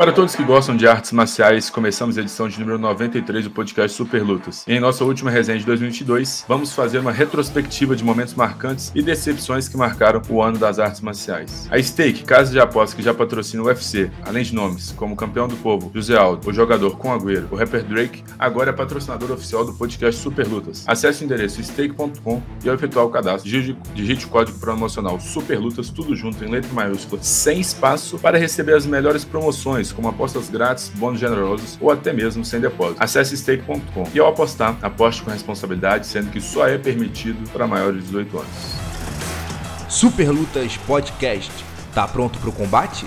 Para todos que gostam de artes marciais, começamos a edição de número 93 do podcast Super Lutas. E em nossa última resenha de 2022, vamos fazer uma retrospectiva de momentos marcantes e decepções que marcaram o ano das artes marciais. A Stake, casa de apostas que já patrocina o UFC, além de nomes como Campeão do Povo, José Aldo, o jogador com Agüero, o rapper Drake, agora é patrocinador oficial do podcast Super Lutas. Acesse o endereço stake.com e ao efetuar o cadastro, digite o código promocional Super Lutas, tudo junto em letra maiúscula, sem espaço, para receber as melhores promoções como apostas grátis, bônus generosos ou até mesmo sem depósito. Acesse stake.com e ao apostar, aposte com responsabilidade, sendo que só é permitido para maiores de 18 anos. Super Lutas Podcast. Tá pronto para o combate?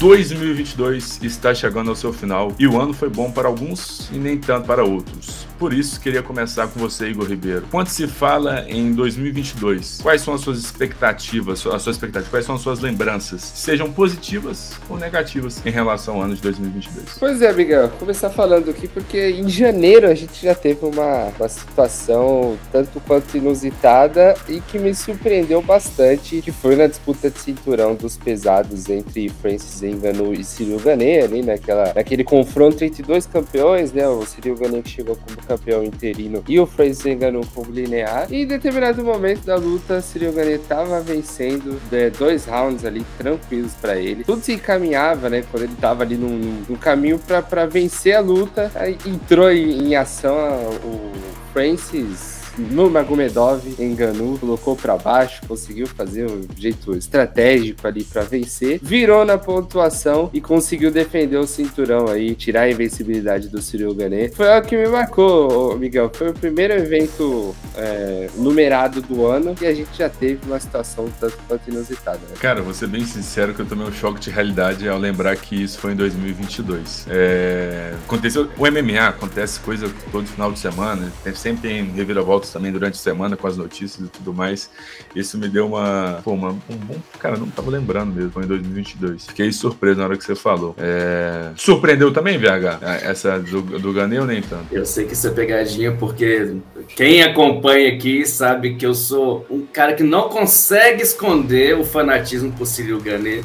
2022 está chegando ao seu final e o ano foi bom para alguns e nem tanto para outros. Por isso, queria começar com você, Igor Ribeiro. Quando se fala em 2022, quais são as suas expectativas, a sua expectativa, quais são as suas lembranças, sejam positivas ou negativas em relação ao ano de 2022? Pois é, Miguel, vou começar falando aqui porque em janeiro a gente já teve uma, uma situação tanto quanto inusitada e que me surpreendeu bastante, que foi na disputa de cinturão dos pesados entre Francis Ngannou e Cyril Gane ali naquela, naquele confronto entre dois campeões, né? O Cyril Gane que chegou como campeão interino e o Francis Ngannou como linear. E em determinado momento da luta, Cyril Gane estava vencendo né, dois rounds ali tranquilos para ele. Tudo se encaminhava, né? Quando ele estava ali no, no caminho para vencer a luta, entrou em, em ação o Francis no Magomedov enganou, colocou para baixo, conseguiu fazer um jeito estratégico ali para vencer, virou na pontuação e conseguiu defender o cinturão aí, tirar a invencibilidade do Cyril Gane. Foi algo que me marcou, Miguel. Foi o primeiro evento é, numerado do ano e a gente já teve uma situação tanto quanto inusitada. Né? Cara, vou ser bem sincero que eu tomei um choque de realidade ao lembrar que isso foi em 2022. É... Aconteceu, o MMA acontece coisa todo final de semana, sempre tem reviravolta também durante a semana com as notícias e tudo mais. Isso me deu uma. Pô, uma, um bom. Cara, não tava lembrando mesmo, foi em 2022. Fiquei surpreso na hora que você falou. É... Surpreendeu também, VH? Essa do, do Ganei ou nem tanto? Eu sei que isso é pegadinha, porque quem acompanha aqui sabe que eu sou um cara que não consegue esconder o fanatismo por Cyril Ganei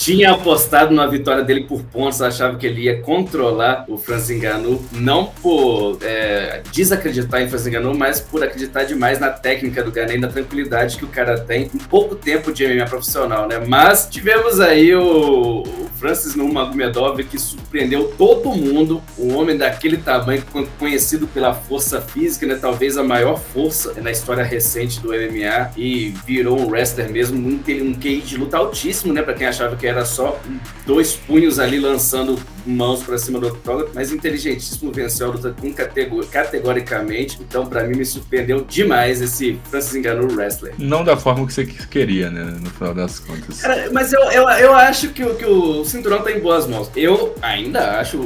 tinha apostado na vitória dele por pontos, achava que ele ia controlar o Francis Ngannou, não por é, desacreditar em Francis Ngannou, mas por acreditar demais na técnica do Gane e na tranquilidade que o cara tem em pouco tempo de MMA profissional, né? Mas tivemos aí o, o Francis Nurmagomedov que surpreendeu todo mundo, um homem daquele tamanho conhecido pela força física, né? Talvez a maior força na história recente do MMA e virou um wrestler mesmo, um, um QI de luta altíssimo, né? Para quem achava que era só dois punhos ali lançando mãos para cima do octógono, mas inteligentíssimo, venceu a luta categoricamente. Então, para mim, me surpreendeu demais esse Francis Ngannou wrestler. Não da forma que você queria, né? No final das contas. Cara, mas eu, eu, eu acho que, que o cinturão tá em boas mãos. Eu ainda acho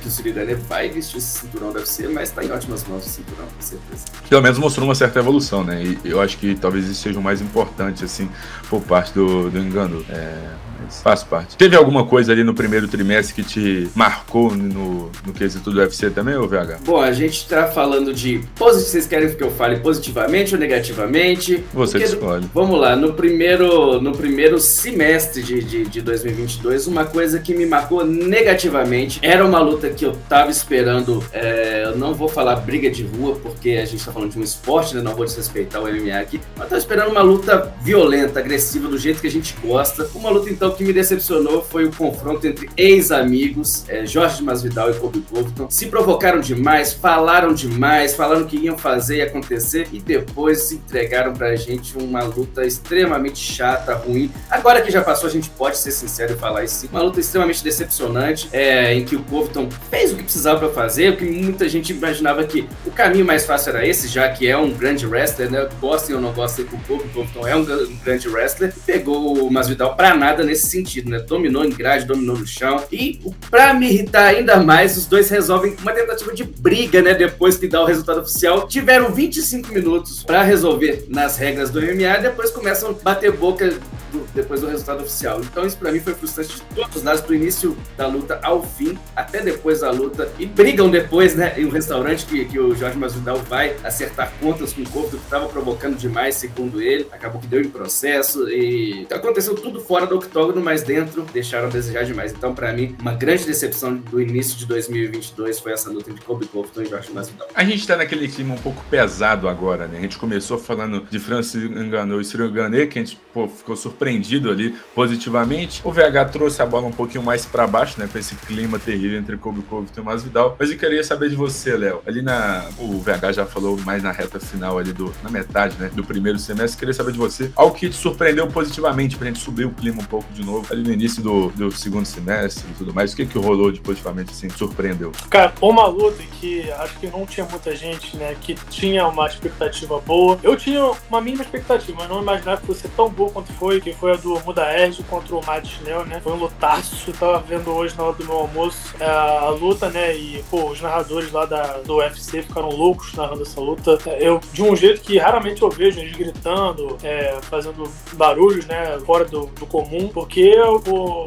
que o Cyril vai vestir esse cinturão deve ser, mas tá em ótimas mãos o cinturão, com certeza. Pelo menos mostrou uma certa evolução, né? E eu acho que talvez isso seja o mais importante, assim, por parte do, do Ngannou. É mas faz parte. Teve alguma coisa ali no primeiro trimestre que te marcou no, no quesito do UFC também, ou VH? Bom, a gente tá falando de. Vocês querem que eu fale positivamente ou negativamente? Você Porque, escolhe. Vamos lá, no primeiro, no primeiro semestre de, de, de 2022, uma coisa que me marcou negativamente era uma luta que eu tava esperando. É, eu não vou falar briga de rua, porque a gente tá falando de um esporte, né? Não vou desrespeitar o MMA aqui. Mas tava esperando uma luta violenta, agressiva, do jeito que a gente gosta. Uma luta, então, que me decepcionou foi o confronto entre ex-amigos, é, Jorge Masvidal e Kobe Covington. Se provocaram demais, falaram demais, falaram que iam fazer e acontecer e depois entregaram pra gente uma luta extremamente chata, ruim. Agora que já passou, a gente pode ser sincero e falar isso. Uma luta extremamente decepcionante, é, em que o Covington fez o que precisava para fazer, o que muita gente imaginava que o caminho mais fácil era esse, já que é um grande wrestler, né? Gostem ou não gostem do Kobe, Covington é um grande wrestler. Pegou o Masvidal pra nada nesse sentido, né? Dominou em grade, dominou no chão. E para me irritar ainda mais, os dois resolvem uma tentativa de briga, né? Depois que dá o resultado oficial. Tiveram 25 minutos para resolver nas regras do MMA, depois começam a bater boca do, depois do resultado oficial. Então isso para mim foi frustrante de todos os lados, do início da luta ao fim, até depois da luta. E brigam depois, né, em um restaurante que, que o Jorge Masvidal vai acertar contas com o corpo que estava provocando demais, segundo ele. Acabou que deu em processo e aconteceu tudo fora do octógono, mas dentro deixaram a desejar demais. Então, para mim, uma grande decepção do início de 2022 foi essa luta entre Kobe Covington e Jorge Masvidal. A gente tá naquele clima um pouco pesado agora, né? A gente começou falando de Francis Ngannou e Cyril Gane, que a gente pô, ficou surpreendido ali positivamente. O VH trouxe a bola um pouquinho mais para baixo, né? Com esse clima terrível entre Kobe Covington e Masvidal. Mas eu queria saber de você, Léo. Ali na... O VH já falou mais na reta final ali do... Na metade, né? Do primeiro semestre. Queria saber de você. Algo que te surpreendeu positivamente pra gente subir o clima um pouco de novo. Ali no início do, do segundo semestre e tudo mais. O que que rolou de positivamente, assim, surpreendeu? Cara, uma luta que acho que não tinha muita gente, né? Que tinha uma expectativa boa. Eu tinha uma mínima expectativa, mas não imaginava que fosse tão boa quanto foi, que foi a do Muda Erd contra o Matt Schnell, né? Foi um lutaço, tava vendo hoje na hora do meu almoço a, é, a luta, né? E, pô, os narradores lá da, do UFC ficaram loucos narrando essa luta. Eu, de um jeito que raramente eu vejo eles gritando, é, fazendo barulhos, né? Fora do, do comum, porque o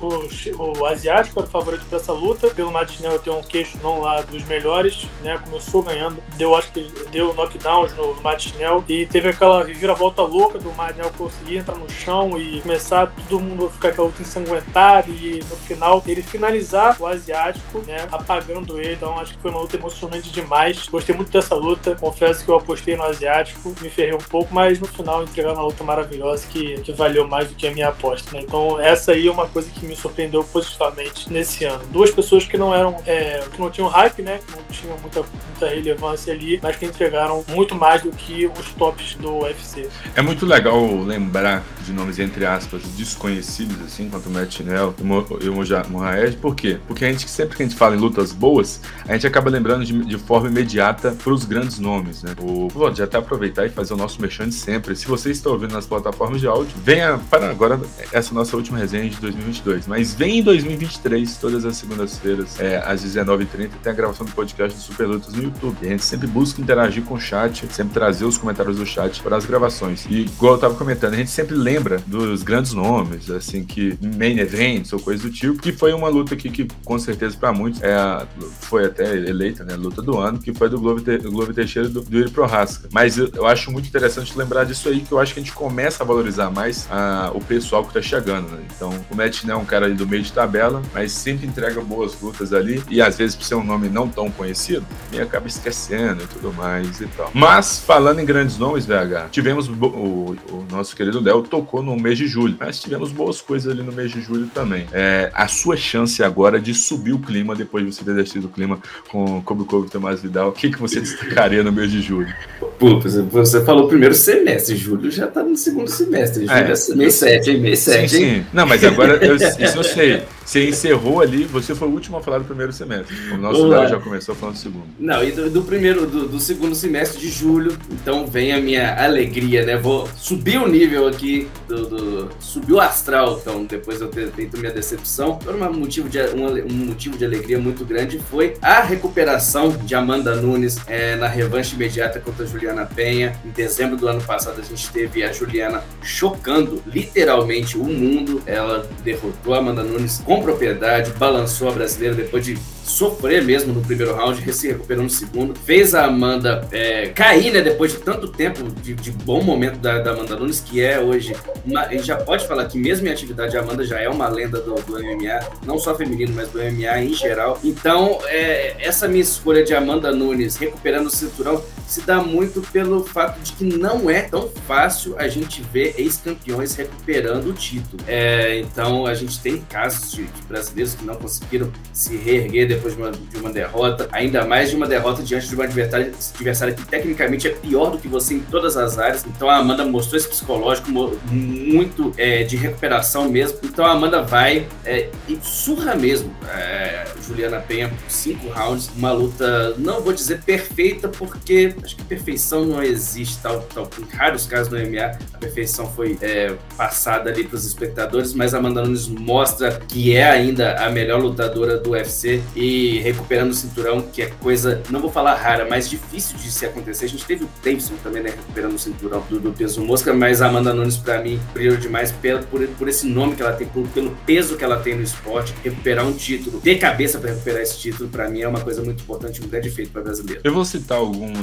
o, o asiático era o favorito para essa luta. Pelo Matinel ter um queixo não lá dos melhores, né? Começou ganhando, deu acho que deu knockdowns no Matinel e teve aquela reviravolta louca do Matinel conseguir entrar no chão e começar todo mundo ficar com a luta ensanguentada e no final ele finalizar o asiático, né? Apagando ele. Então acho que foi uma luta emocionante demais. Gostei muito dessa luta. Confesso que eu apostei no asiático, me ferrei um pouco, mas no final entregaram uma luta maravilhosa que, que valeu mais do que a minha aposta. Né? Então essa aí é uma coisa que me surpreendeu positivamente nesse ano. Duas pessoas que não eram, é, que não tinham hype, né? Que não tinham muita, muita relevância ali, mas que entregaram muito mais do que os tops do UFC. É muito legal lembrar de nomes, entre aspas, desconhecidos, assim, quanto o Matt Nell e o Mohamed. Por quê? Porque a gente, sempre que a gente fala em lutas boas, a gente acaba lembrando de, de forma imediata para os grandes nomes, né? O, já até aproveitar e fazer o nosso merchan de sempre. Se você está ouvindo nas plataformas de áudio, venha para agora essa nossa última resenha de 2022. Mas vem em 2023, todas as segundas-feiras, é, às 19h30, tem a gravação do podcast do Super Lutas no YouTube. E a gente sempre busca interagir com o chat, sempre trazer os comentários do chat para as gravações. E igual eu tava comentando, a gente sempre lembra dos grandes nomes, assim, que main events ou coisa do tipo, que foi uma luta aqui que, com certeza, para muitos, é a, foi até eleita, né, luta do ano, que foi do Globo, Te, Globo Teixeira do, do Yuri Prohaska. Mas eu, eu, acho muito interessante lembrar disso aí, que eu acho que a gente começa a valorizar mais a, o pessoal que tá chegando, né? Então, o Matt não é um cara ali do meio de tabela, mas sempre entrega boas lutas ali, e às vezes por ser um nome não tão conhecido, e acaba esquecendo e tudo mais e tal. Mas, falando em grandes nomes, VH, tivemos o, o, nosso querido Léo tocou no mês de julho, mas tivemos boas coisas ali no mês de julho também. É, a sua chance agora de subir o clima depois de você ter descido o clima com Kobe Kobe Tomás Vidal, o que, que você destacaria no mês de julho? Pô, você falou primeiro semestre, julho já tá no segundo semestre, julho é, é mês 7, hein? Mês 7, sim, hein? Sim. Não, mas agora eu, isso eu sei. Você encerrou ali, você foi o último a falar do primeiro semestre. O nosso Léo já começou falando do segundo. Não, e do, do primeiro, do, do, segundo semestre de julho, então vem a minha alegria, né? Vou subir o nível aqui, do, do subir o astral, então, depois eu ter feito minha decepção. Por um motivo, de, um, um motivo de alegria muito grande foi a recuperação de Amanda Nunes é, na revanche imediata contra a Juliana Penha. Em dezembro do ano passado, a gente teve a Juliana chocando literalmente o mundo. Ela derrotou a Amanda Nunes com propriedade, balançou a brasileira depois de sofrer mesmo no primeiro round, se recuperou no segundo. Fez a Amanda é, cair, né, depois de tanto tempo de, de bom momento da, da, Amanda Nunes, que é hoje. Uma, a gente já pode falar que, mesmo em atividade, a Amanda já é uma lenda do, do MMA, não só feminino, mas do MMA em geral. Então, é, essa minha escolha de Amanda Nunes recuperando o cinturão se dá muito pelo fato de que não é tão fácil a gente ver ex-campeões recuperando o título. É, então, a gente tem casos de, de brasileiros que não conseguiram se reerguer depois de uma, de uma derrota, ainda mais de uma derrota diante de uma adversária, adversária que tecnicamente é pior do que você em todas as áreas. Então a Amanda mostrou esse psicológico muito é, de recuperação mesmo. Então a Amanda vai é, e surra mesmo. É, Juliana Penha, cinco rounds, uma luta, não vou dizer perfeita, porque acho que perfeição não existe, tal, tal em raros casos no MMA, a perfeição foi é, passada ali para os espectadores, mas a Amanda Nunes mostra que é ainda a melhor lutadora do UFC e recuperando o cinturão, que é coisa, não vou falar rara, mas difícil de se acontecer. A gente teve o Davidson também, né, recuperando o cinturão do, do peso mosca, mas a Amanda Nunes, para mim, brilhou demais pelo, por, por esse nome que ela tem, por, pelo peso que ela tem no esporte. Recuperar um título, ter cabeça para recuperar esse título, para mim é uma coisa muito importante, um grande feito para brasileiro. Eu vou citar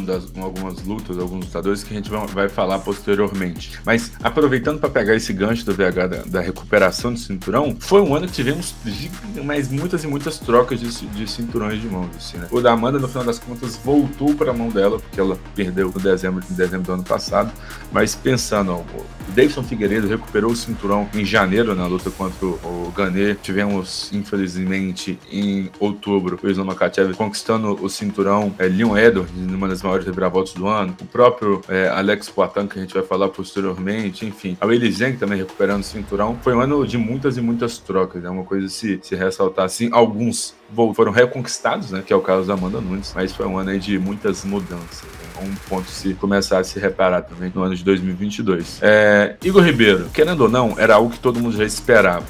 das, algumas lutas, alguns lutadores que a gente vai falar posteriormente. Mas aproveitando para pegar esse gancho do VH da, da, recuperação do cinturão, foi um ano que tivemos mais muitas e muitas trocas de, de cinturões de mãos. Assim, né? O da Amanda, no final das contas, voltou para a mão dela, porque ela perdeu no dezembro, em dezembro do ano passado. Mas pensando, ó, o Davidson Figueiredo recuperou o cinturão em janeiro na luta contra o Gané. Tivemos, infelizmente, em outubro, o Islam Makachev conquistando o cinturão. É, Leon Edwards, numa das maiores reviravoltas do ano. O próprio é, Alex Poitin, que a gente vai falar posteriormente. Enfim, a Willi Zeng também recuperando o cinturão. Foi um ano de muitas e muitas trocas. É né? uma coisa se, se ressaltar assim. Alguns foram reconquistados, né? Que é o caso da Amanda Nunes. Mas foi um ano de muitas mudanças. Né? Um ponto se começar a se reparar também no ano de 2022. É, Igor Ribeiro, querendo ou não, era algo que todo mundo já esperava.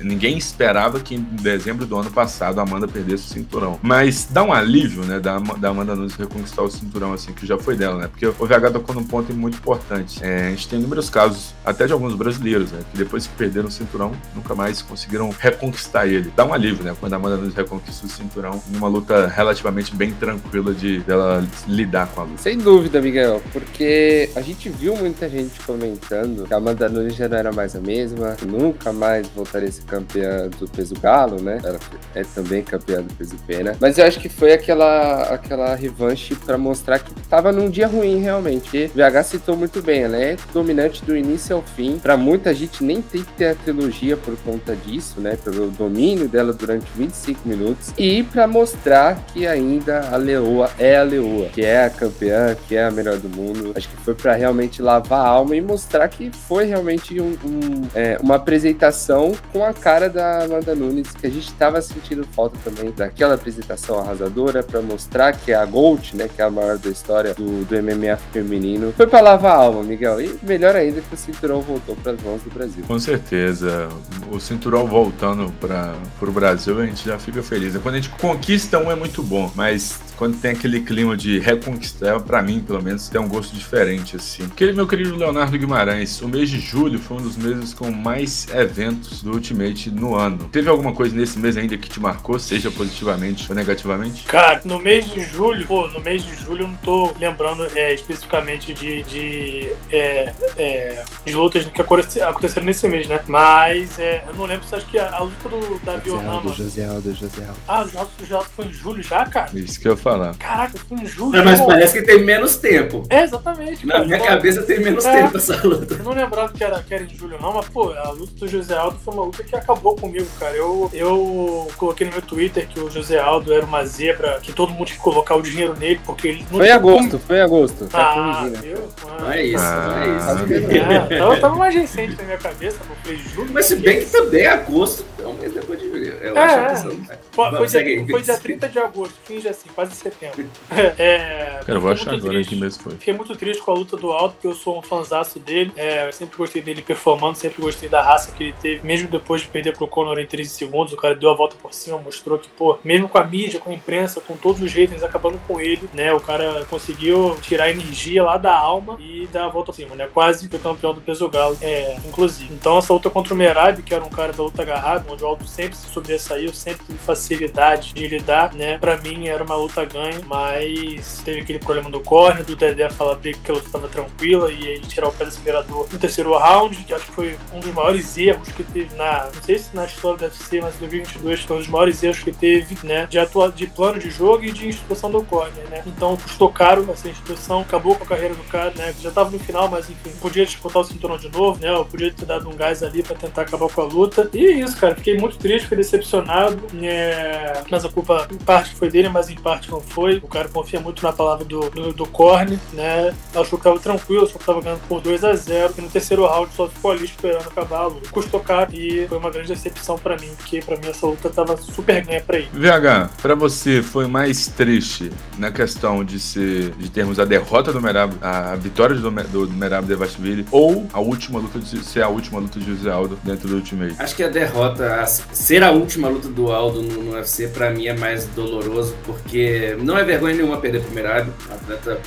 Ninguém esperava que em dezembro do ano passado a Amanda perdesse o cinturão. Mas dá um alívio, né, da, da Amanda Nunes reconquistar o cinturão, assim, que já foi dela, né? Porque o VH tocou num ponto muito importante. É, a gente tem inúmeros casos, até de alguns brasileiros, né, que depois que perderam o cinturão, nunca mais conseguiram reconquistar ele. Dá um alívio, né, quando a Amanda Nunes reconquista o cinturão, numa luta relativamente bem tranquila de dela lidar com a luta. Sem dúvida, Miguel, porque a gente viu muita gente comentando que a Amanda Nunes já não era mais a mesma, nunca mais voltaria ser campeã do peso galo, né? Ela é também campeã do peso pena. Mas eu acho que foi aquela, aquela revanche para mostrar que tava num dia ruim realmente. VH citou muito bem, ela é dominante do início ao fim. Para muita gente nem tem que ter a trilogia por conta disso, né? Pelo domínio dela durante 25 minutos. E para mostrar que ainda a Leoa é a Leoa, que é a campeã, que é a melhor do mundo. Acho que foi para realmente lavar a alma e mostrar que foi realmente um, um, é, uma apresentação com a cara da Amanda Nunes, que a gente estava sentindo falta também daquela apresentação arrasadora para mostrar que é a Gold, né, que é a maior da história do, do MMA feminino. Foi para lavar a alma, Miguel. E melhor ainda que o cinturão voltou para as mãos do Brasil. Com certeza. O cinturão voltando para o Brasil, a gente já fica feliz. Quando a gente conquista um é muito bom, mas quando tem aquele clima de reconquistar, para mim, pelo menos, tem um gosto diferente, assim. Porque, meu querido Leonardo Guimarães, o mês de julho foi um dos meses com mais eventos do Ultimate no ano. Teve alguma coisa nesse mês ainda que te marcou, seja positivamente ou negativamente? Cara, no mês de julho, pô, no mês de julho eu não tô lembrando é, especificamente de, de, é, é, de lutas que aconteceram nesse mês, né? Mas é, eu não lembro se acho que a, a luta do Davi Onama. José Aldo, José Aldo. Ah, o José Aldo foi em julho já, cara? Isso que eu falo falar. Caraca, foi em julho. Não, mas parece que tem menos tempo. É, exatamente. Na minha cabeça tem menos é, tempo essa luta. Eu não lembrava que era, que era em julho, não, mas, pô, a luta do José Aldo foi uma luta que acabou comigo, cara. Eu, eu coloquei no meu Twitter que o José Aldo era uma zebra, que todo mundo tinha que colocar o dinheiro nele, porque ele não Foi em agosto, como... foi em agosto. Tá ah, viu? Não é isso, ah, não é isso. É, então, tava mais recente na minha cabeça, eu falei julho. Mas se bem que também é agosto, é um mês depois de julho. Eu é, acho que é. Foi, foi, dia, foi dia 30 de agosto, finge assim, quase setembro. É, Cara, eu vou achar agora triste. que mês foi. Fiquei muito triste com a luta do Alto, porque eu sou um fanzaço dele. É, eu sempre gostei dele performando, sempre gostei da raça que ele teve. Mesmo depois de perder pro Conor em 13 segundos, o cara deu a volta por cima, mostrou que, pô, mesmo com a mídia, com a imprensa, com todos os haters acabando com ele, né? O cara conseguiu tirar energia lá da alma e dar a volta por cima, né? Quase foi campeão do peso galo, é, inclusive. Então essa luta contra o Merab, que era um cara da luta agarrada, onde o Alto sempre se sobressaiu, sempre teve facilidade de lidar, né? Pra mim era uma luta ganha, mas teve aquele problema do corner, do Dedé falar que a luta estava tranquila e ele tirar o pé do acelerador no terceiro round, que acho que foi um dos maiores erros que teve na, não sei se na história do UFC, mas em 2022 foi um dos maiores erros que teve, né, de, atua, de plano de jogo e de instituição do corner, né. Então custou caro essa instituição, acabou com a carreira do cara, né, já estava no final, mas enfim, podia disputar o cinturão de novo, né, eu podia ter dado um gás ali para tentar acabar com a luta. E é isso, cara, fiquei muito triste, fiquei decepcionado, né, mas a culpa em parte foi dele, mas em parte que não foi. O cara confia muito na palavra do, do, do Korn, né? Achou que tava tranquilo, achou que tava ganhando por 2 a 0 E no terceiro round só ficou ali esperando acabar a luta. Custou caro e foi uma grande decepção para mim, porque para mim essa luta tava super ganha pra ele. VH, para você foi mais triste na questão de ser de termos a derrota do Merab, a vitória do, do, do Merab Devashvili ou a última luta de ser a última luta de José Aldo dentro do Ultimate? Acho que a derrota, a ser a última luta do Aldo no, no UFC para mim é mais doloroso, porque não é vergonha nenhuma perder pro Merab, um atleta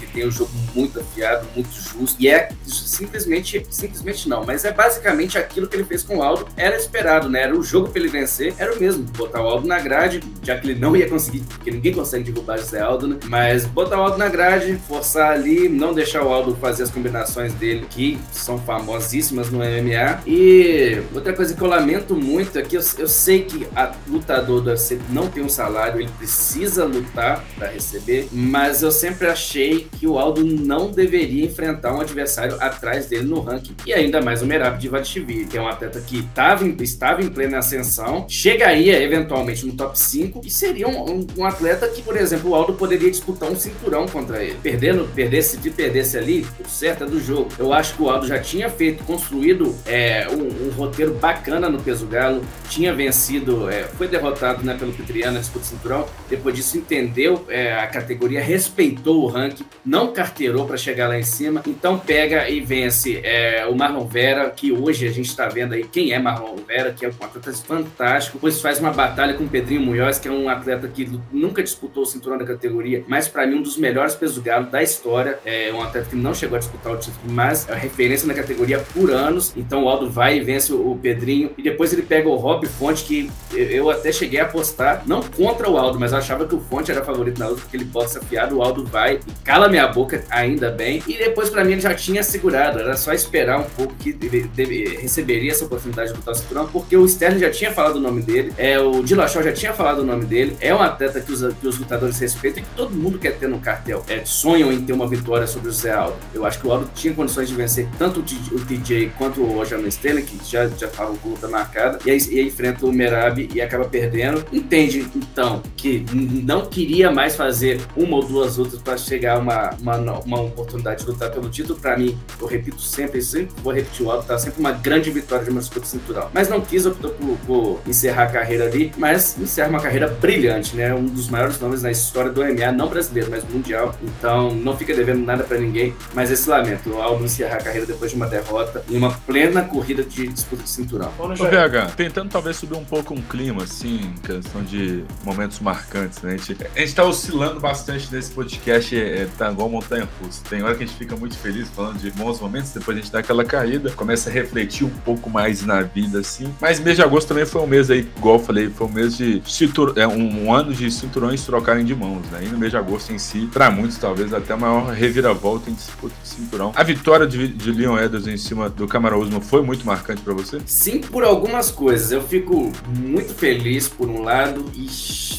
que tem um jogo muito afiado, muito justo, e é simplesmente, simplesmente não, mas é basicamente aquilo que ele fez com o Aldo, era esperado, né? Era o jogo pra ele vencer, era o mesmo, botar o Aldo na grade, já que ele não ia conseguir, porque ninguém consegue derrubar José Aldo, né? Mas botar o Aldo na grade, forçar ali, não deixar o Aldo fazer as combinações dele, que são famosíssimas no MMA. E outra coisa que eu lamento muito é que eu, eu sei que a lutador do UFC não tem um salário, ele precisa lutar para receber, mas eu sempre achei que o Aldo não deveria enfrentar um adversário atrás dele no ranking. E ainda mais o Merab Divativi, que é um atleta que estava em, estava em plena ascensão, chegaria eventualmente no top 5 e seria um, um, um, atleta que, por exemplo, o Aldo poderia disputar um cinturão contra ele. Perdendo, perdesse, de perdesse ali, o certo é do jogo. Eu acho que o Aldo já tinha feito, construído é, um, um, roteiro bacana no peso galo, tinha vencido, é, foi derrotado né, pelo Petriano na disputa do cinturão, depois disso entendeu é, a categoria, respeitou o ranking, não carteirou para chegar lá em cima, então pega e vence é, o Marlon Vera, que hoje a gente está vendo aí quem é Marlon Vera, que é um atleta fantástico, depois faz uma batalha com o Pedrinho Munhoz, que é um atleta que nunca disputou o cinturão da categoria, mas para mim um dos melhores peso galo da história, é um atleta que não chegou a disputar o título, mas é referência na categoria por anos, então o Aldo vai e vence o Pedrinho, e depois ele pega o Rob Fonte, que eu até cheguei a apostar, não contra o Aldo, mas achava que o Fonte era favorito na luta, porque ele boxe afiado, o Aldo vai e cala minha boca, ainda bem, e depois para mim ele já tinha segurado, era só esperar um pouco que ele receberia essa oportunidade de lutar o cinturão, porque o Sterling já tinha falado o nome dele, é, o Dillashaw já tinha falado o nome dele, é um atleta que os, que os lutadores respeitam e que todo mundo quer ter no cartel, é, sonham em ter uma vitória sobre o Zé Aldo. Eu acho que o Aldo tinha condições de vencer tanto o, TJ quanto o Aljamain Sterling, que já já estavam com luta marcada, e aí, e aí enfrenta o Merab e acaba perdendo. Entende, então, que não queria mais fazer uma ou duas lutas para chegar a uma, uma, uma oportunidade de lutar pelo título. Para mim, eu repito sempre, sempre vou repetir o Aldo, tá sempre uma grande vitória de uma disputa cintural. Mas não quis, optou por, por, encerrar a carreira ali, mas encerra uma carreira brilhante, né? Um dos maiores nomes na história do MMA, não brasileiro, mas mundial. Então não fica devendo nada para ninguém. Mas esse lamento, o Aldo encerrar a carreira depois de uma derrota em uma plena corrida de disputa de cinturão. Ô, VH, tentando talvez subir um pouco um clima, assim, questão de momentos marcantes, né? A gente, a gente tá oscilando bastante nesse podcast, é, é, tá igual montanha russa. Tem hora que a gente fica muito feliz falando de bons momentos, depois a gente dá aquela caída, começa a refletir um pouco mais na vida, assim. Mas mês de agosto também foi um mês aí, igual eu falei, foi um mês de cintur... é, um, um, ano de cinturões trocarem de mãos, né? E no mês de agosto em si, para muitos, talvez até a maior reviravolta em disputa de cinturão. A vitória de, de Leon Edwards em cima do Camaro Usman foi muito marcante para você? Sim, por algumas coisas. Eu fico muito feliz por um lado e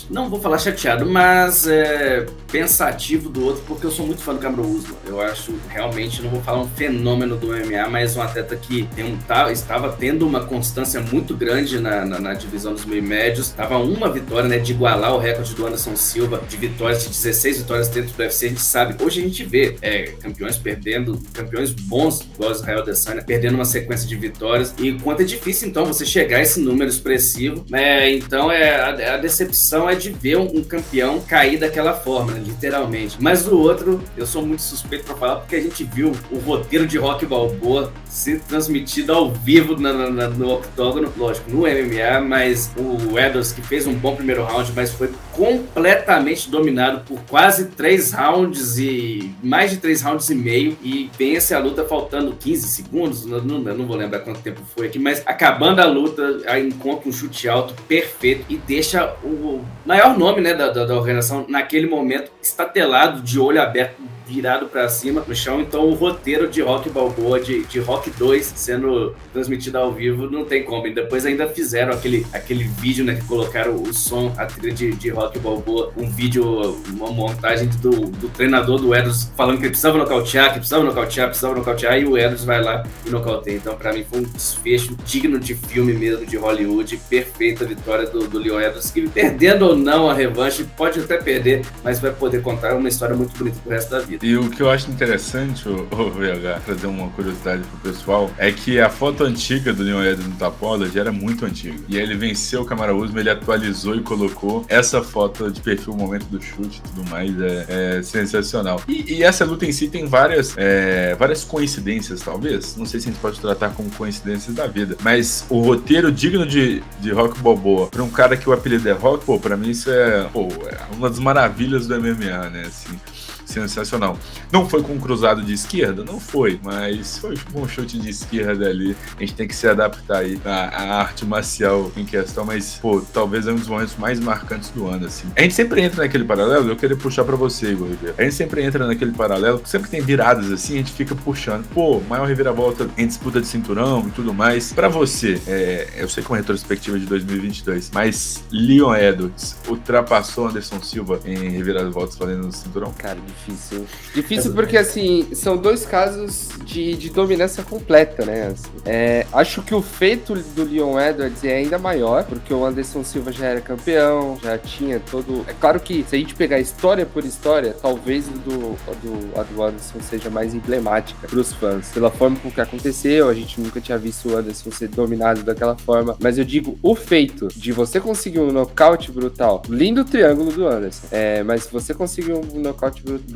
não vou falar chateado, mas é, pensativo do outro, porque eu sou muito fã do Camaro Usman. Eu acho realmente, não vou falar um fenômeno do MMA, mas um atleta que um, tá, estava tendo uma constância muito grande na, na, na divisão dos meio médios. Tava uma vitória, né, de igualar o recorde do Anderson Silva de vitórias, de 16 vitórias dentro do UFC. A gente sabe, hoje a gente vê é, campeões perdendo, campeões bons, igual Israel Adesanya, perdendo uma sequência de vitórias. E quanto é difícil, então, você chegar a esse número expressivo. Né? Então, é, a, a decepção é de ver um, um, campeão cair daquela forma, né, literalmente. Mas do outro, eu sou muito suspeito para falar, porque a gente viu o roteiro de Rock Balboa ser transmitido ao vivo na, na, no octógono, lógico, no MMA, mas o Edwards que fez um bom primeiro round, mas foi completamente dominado por quase três rounds e mais de três rounds e meio e vence a luta faltando 15 segundos, não, não, não vou lembrar quanto tempo foi aqui, mas acabando a luta, encontra um chute alto perfeito e deixa o maior nome né, da, da, da organização naquele momento estatelado, de olho aberto, virado para cima no chão. Então o roteiro de Rock Balboa, de, de Rock 2 sendo transmitido ao vivo, não tem como. E depois ainda fizeram aquele, aquele vídeo, né, que colocaram o som, a trilha de, de Rock Balboa, um vídeo, uma montagem do, do treinador do Edwards falando que precisava nocautear, que precisava nocautear, precisava nocautear, e o Edwards vai lá e nocauteia. Então, para mim, foi um desfecho digno de filme mesmo, de Hollywood, perfeita vitória do, do Leon Edwards, que perdendo ou não a revanche, pode até perder, mas vai poder contar uma história muito bonita pro resto da vida. E o que eu acho interessante, o, VH, trazer uma curiosidade pro pessoal, é que a foto antiga do Leon Edwards no Tapola já era muito antiga. E aí ele venceu o Camara Usman, ele atualizou e colocou essa foto de perfil, o momento do chute e tudo mais, é, é sensacional. E, e, essa luta em si tem várias, é, várias coincidências, talvez. Não sei se a gente pode tratar como coincidências da vida, mas o roteiro digno de, de Rock Balboa pra um cara que o apelido é Rock, pô, pra mim isso é, pô, é uma das maravilhas do MMA, né, assim sensacional. Não foi com um cruzado de esquerda? Não foi, mas foi com um chute de esquerda ali. A gente tem que se adaptar aí à, arte marcial em questão, mas, pô, talvez é um dos momentos mais marcantes do ano, assim. A gente sempre entra naquele paralelo, eu queria puxar para você, Igor Ribeiro. A gente sempre entra naquele paralelo, sempre tem viradas assim, a gente fica puxando. Pô, maior reviravolta em disputa de cinturão e tudo mais. Para você, é, eu sei que é uma retrospectiva de 2022, mas Leon Edwards ultrapassou Anderson Silva em reviravoltas valendo no cinturão? Cara, difícil. Difícil porque, assim, são dois casos de, de dominância completa, né? Assim, é, acho que o feito do Leon Edwards é ainda maior, porque o Anderson Silva já era campeão, já tinha todo. É claro que se a gente pegar história por história, talvez do, do, a do Anderson seja mais emblemática para os fãs, pela forma com que aconteceu. A gente nunca tinha visto o Anderson ser dominado daquela forma, mas eu digo o feito de você conseguir um nocaute brutal, lindo triângulo do Anderson, é, mas você conseguir um nocaute brutal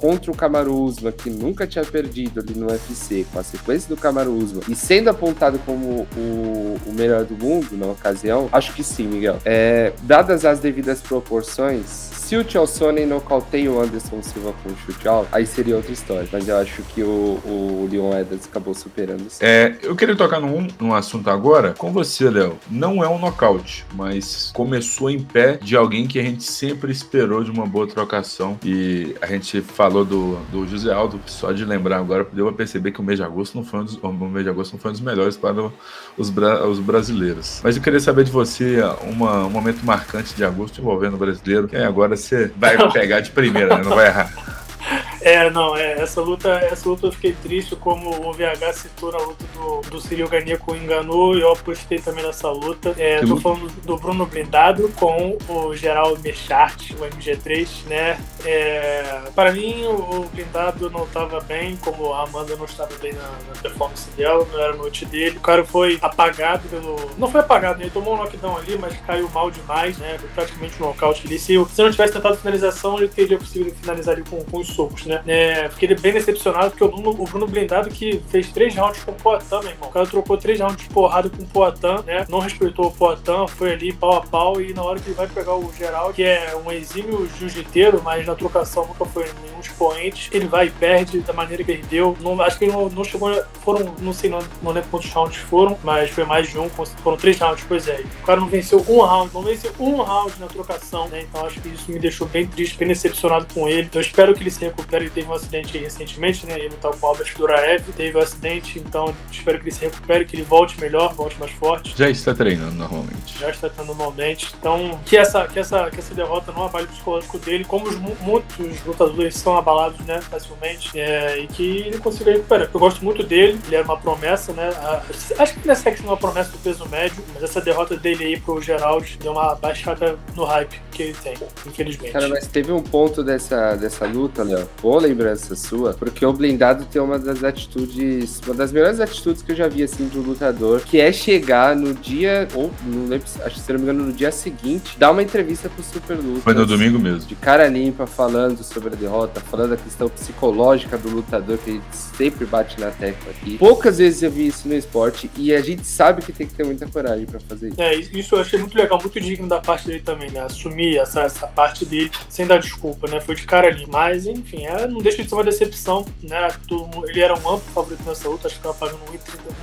contra o Kamaru Usman, que nunca tinha perdido ali no UFC, com a sequência do Kamaru Usman, e sendo apontado como o, o melhor do mundo na ocasião, acho que sim, Miguel. É, dadas as devidas proporções, se o Sonnen nocauteia o Anderson Silva com o chute alto, aí seria outra história. Mas eu acho que o, o Leon Edwards acabou superando isso. É, eu queria tocar num, num assunto agora com você, Léo. Não é um nocaute, mas começou em pé de alguém que a gente sempre esperou de uma boa trocação. E a gente falou do, do José Aldo, só de lembrar agora, deu a perceber que o mês de agosto não foi um dos, o mês de agosto não foi um dos melhores para os, bra, os brasileiros. Mas eu queria saber de você uma, um momento marcante de agosto envolvendo o brasileiro, que é agora você vai pegar de primeira, né? Não vai errar. É, não, é, essa luta, essa luta eu fiquei triste, como o VH citou na luta do, do Cyril Ganico enganou, e eu apostei também nessa luta. É, tô falando do Bruno Blindado com o Geraldo Mechart, o MG3, né? É, para mim, o Blindado não estava bem, como a Amanda não estava bem na, na performance dela, não era a noite dele. O cara foi apagado pelo. Não foi apagado, ele tomou um knockdown ali, mas caiu mal demais, né? Foi praticamente um nocaute ali. Se, se não tivesse tentado finalização, ele teria conseguido finalizar ali com, com os socos, né? É, fiquei bem decepcionado porque o Bruno, o Bruno, Blindado que fez três rounds com o Poitin, meu irmão. O cara trocou três rounds de porrada com o Poitin, né? Não respeitou o Poitin, foi ali pau a pau e na hora que ele vai pegar o Geraldo, que é um exímio jiu-jiteiro, mas na trocação nunca foi nenhum expoente, ele vai e perde da maneira que perdeu. Não, acho que ele não, não chegou, foram, não sei, não, não lembro quantos rounds foram, mas foi mais de um, foram três rounds, pois é. O cara não venceu um round, não venceu um round na trocação, né? Então acho que isso me deixou bem triste, bem decepcionado com ele. Eu espero que ele se recupere ele teve um acidente recentemente, né? Ele tá com o Albert Duraev, teve um acidente, então espero que ele se recupere, que ele volte melhor, volte mais forte. Já está treinando normalmente. Já está treinando normalmente. Então, que essa, que essa, que essa derrota não abale o psicológico dele, como os, muitos lutadores são abalados, né? Facilmente. É, e que ele consiga recuperar. Eu gosto muito dele, ele era uma promessa, né? Acho que ele é sexo uma promessa do peso médio, mas essa derrota dele aí pro Geraldo deu uma baixada no hype que ele tem, infelizmente. Cara, mas teve um ponto dessa, dessa luta, Léo. Boa lembrança sua, porque o blindado tem uma das atitudes, uma das melhores atitudes que eu já vi assim de um lutador, que é chegar no dia, ou não lembro, acho que se não me engano, no dia seguinte, dar uma entrevista pro Super Luta. Foi no domingo mesmo. De cara limpa, falando sobre a derrota, falando da questão psicológica do lutador, que a gente sempre bate na tecla aqui. Poucas vezes eu vi isso no esporte e a gente sabe que tem que ter muita coragem para fazer isso. É, isso eu achei muito legal, muito digno da parte dele também, né? Assumir essa, essa parte dele sem dar desculpa, né? Foi de cara ali. Mas, enfim, é é, não deixa de ser uma decepção, né? Ele era um amplo favorito nessa luta, acho que tava pagando 1,30.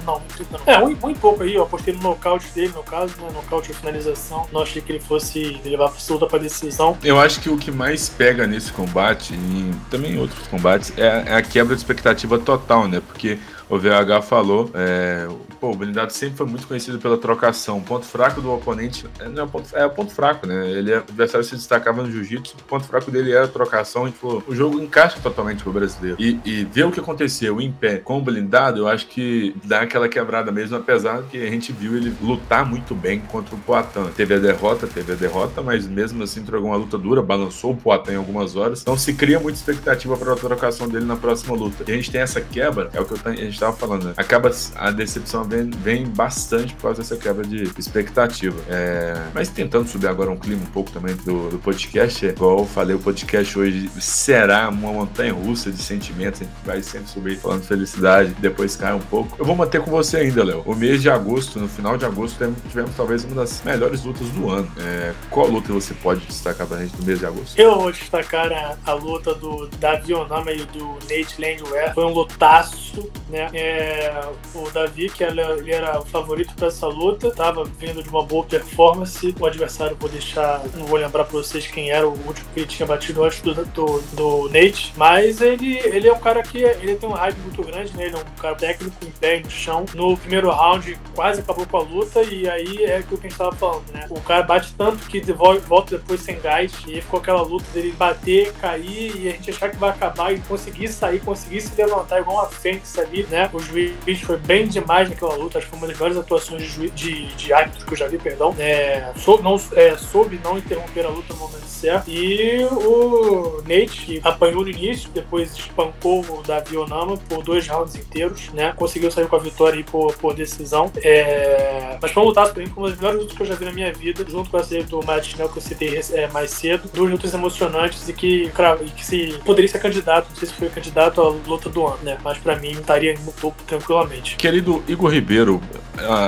Não, 1,30 não. É, um, um e pouco aí, eu apostei no nocaute dele, no caso, né? Nocaute ou finalização. Não achei que ele fosse levar a luta pra decisão. Eu acho que o que mais pega nesse combate, e também em outros combates, é, é a quebra de expectativa total, né? Porque o VH falou, é, pô, o blindado sempre foi muito conhecido pela trocação. O ponto fraco do oponente é, não é, o ponto, é o ponto fraco, né? Ele, é, o adversário se destacava no jiu-jitsu, o ponto fraco dele era a trocação. E, o jogo encaixa totalmente pro brasileiro. E, e ver o que aconteceu em pé com o blindado, eu acho que dá aquela quebrada mesmo, apesar que a gente viu ele lutar muito bem contra o Poatan. Teve a derrota, teve a derrota, mas mesmo assim entregou uma luta dura, balançou o Poatan em algumas horas. Então se cria muita expectativa para a trocação dele na próxima luta. E a gente tem essa quebra, é o que eu, a gente estava falando, né? Acaba a decepção vem, vem bastante por causa dessa quebra de expectativa. É, mas tentando subir agora um clima um pouco também do, do podcast, é, igual eu falei, o podcast hoje será uma montanha russa de sentimentos, a gente vai sempre subir falando felicidade, depois cai um pouco. Eu vou manter com você ainda, Léo. O mês de agosto, no final de agosto, tivemos talvez uma das melhores lutas do ano. É, qual luta você pode destacar pra gente no mês de agosto? Eu vou destacar a, a luta do Davi Onama e do Nate Landwehr. Foi um lutaço, né? É, o Davi, que ele era o favorito para essa luta, estava vindo de uma boa performance. O adversário, vou deixar, não vou lembrar para vocês quem era o último que ele tinha batido antes do, do, do, Nate, mas ele, ele é um cara que ele tem um hype muito grande, né? Ele é um cara técnico em pé no chão. No primeiro round, quase acabou com a luta, e aí é aquilo que a gente estava falando, né? O cara bate tanto que volta depois sem gás, e ficou aquela luta dele bater, cair, e a gente achar que vai acabar e conseguir sair, conseguir se levantar igual uma fênix ali, né? O juiz foi bem demais naquela luta, acho que foi uma das melhores atuações de, de, de árbitros que eu já vi, perdão. É, sou, não, é, soube não interromper a luta no momento certo. E o Nate, que apanhou no início, depois espancou o Davi Onama por dois rounds inteiros, né? Conseguiu sair com a vitória por, por decisão. É, mas foi um lutaço pra mim, uma das melhores lutas que eu já vi na minha vida, junto com a série do Matt Schnell que eu citei é, mais cedo. Duas lutas emocionantes e que, e que se poderia ser candidato, não sei se foi candidato à luta do ano, né? Mas pra mim estaria no topo tranquilamente. Querido Igor Ribeiro,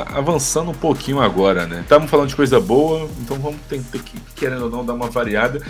avançando um pouquinho agora, né? Estamos falando de coisa boa, então vamos tentar, querendo ou não, dar uma variada.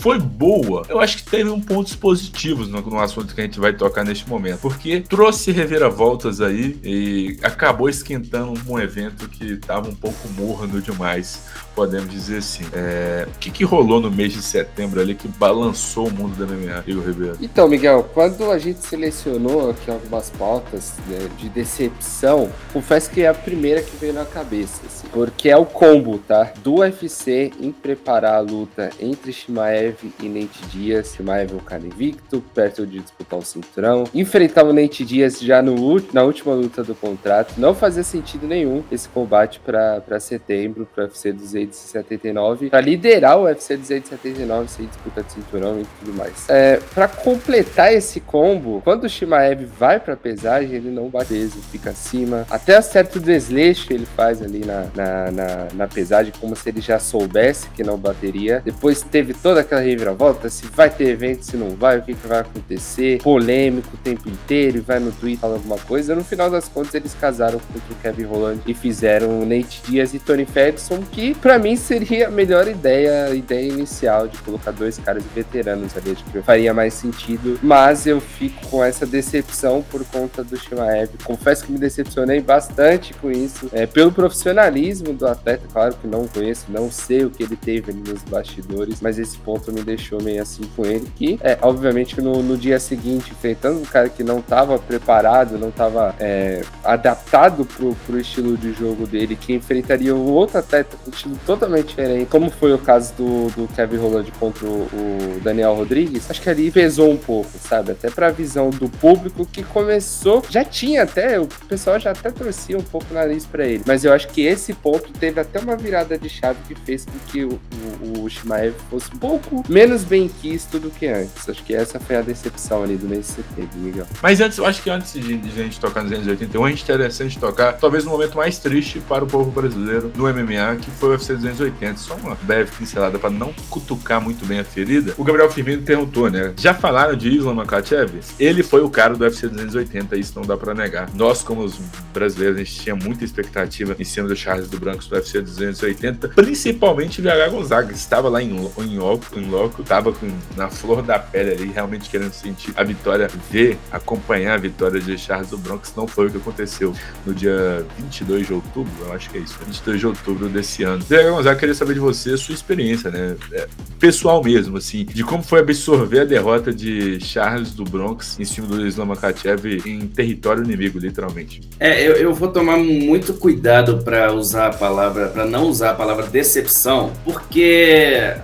Foi boa. Eu acho que teve um pontos positivos no, no assunto que a gente vai tocar neste momento, porque trouxe reviravoltas aí e acabou esquentando um evento que estava um pouco morno demais podemos dizer assim. É, o que, que rolou no mês de setembro ali que balançou o mundo da MMA, Igor Ribeiro? Então, Miguel, quando a gente selecionou aqui algumas pautas né, de decepção, confesso que é a primeira que veio na cabeça, assim, porque é o combo, tá? Do UFC em preparar a luta entre Shimaev e Nate Diaz. Shimaev é um cara invicto, perto de disputar o cinturão. Enfrentar o Nate Diaz já no, na última luta do contrato. Não fazia sentido nenhum esse combate para setembro, para UFC 200 279 para liderar o UFC 279 sem disputa de cinturão e tudo mais. É, para completar esse combo, quando o Shimaev vai para pesagem, ele não bate peso, fica acima. Até certo desleixo ele faz ali na, na, na, na, pesagem, como se ele já soubesse que não bateria. Depois teve toda aquela reviravolta, se vai ter evento, se não vai, o que, que vai acontecer. Polêmico o tempo inteiro, e vai no Twitter falando alguma coisa. No final das contas, eles casaram contra o Kevin Holland e fizeram o Nate Diaz e Tony Ferguson, que pra para mim seria a melhor ideia, a ideia inicial de colocar dois caras veteranos ali, acho que faria mais sentido, mas eu fico com essa decepção por conta do Shimaev. Confesso que me decepcionei bastante com isso, é, pelo profissionalismo do atleta, claro que não conheço, não sei o que ele teve ali nos bastidores, mas esse ponto me deixou meio assim com ele, que é, obviamente no, no dia seguinte, enfrentando um cara que não estava preparado, não estava é, adaptado pro, pro estilo de jogo dele, que enfrentaria um outro atleta com estilo totalmente diferente, como foi o caso do, do Kevin Holland contra o, Daniel Rodrigues, acho que ali pesou um pouco, sabe? Até pra visão do público que começou, já tinha até, o pessoal já até torcia um pouco o nariz pra ele, mas eu acho que esse ponto teve até uma virada de chave que fez com que o, o, o Shimaev fosse um pouco menos bem quisto do que antes. Acho que essa foi a decepção ali do mês de setembro, Miguel. Mas antes, eu acho que antes de, de a gente tocar nos 281, a gente interessante tocar talvez no momento mais triste para o povo brasileiro no MMA, que foi o UFC 280. Só uma breve pincelada para não cutucar muito bem a ferida. O Gabriel Firmino perguntou, né? Já falaram de Islam Makachev? Ele foi o cara do UFC 280, isso não dá para negar. Nós, como os brasileiros, a gente tinha muita expectativa em cima do Charles do Brancos do UFC 280, principalmente VH Gonzaga, que estava lá em, em, loco, em loco, estava com, na flor da pele ali, realmente querendo sentir a vitória, ver, acompanhar a vitória de Charles do Bronx. Não foi o que aconteceu no dia 22 de outubro, eu acho que é isso, 22 de outubro desse ano. VH Gonzaga, queria saber de você sua experiência, né? É, pessoal mesmo, assim, de como foi absorver a derrota de Charles do Bronx em cima do Islam Makhachev em território inimigo, literalmente. É, eu, eu vou tomar muito cuidado para usar a palavra, para não usar a palavra decepção, porque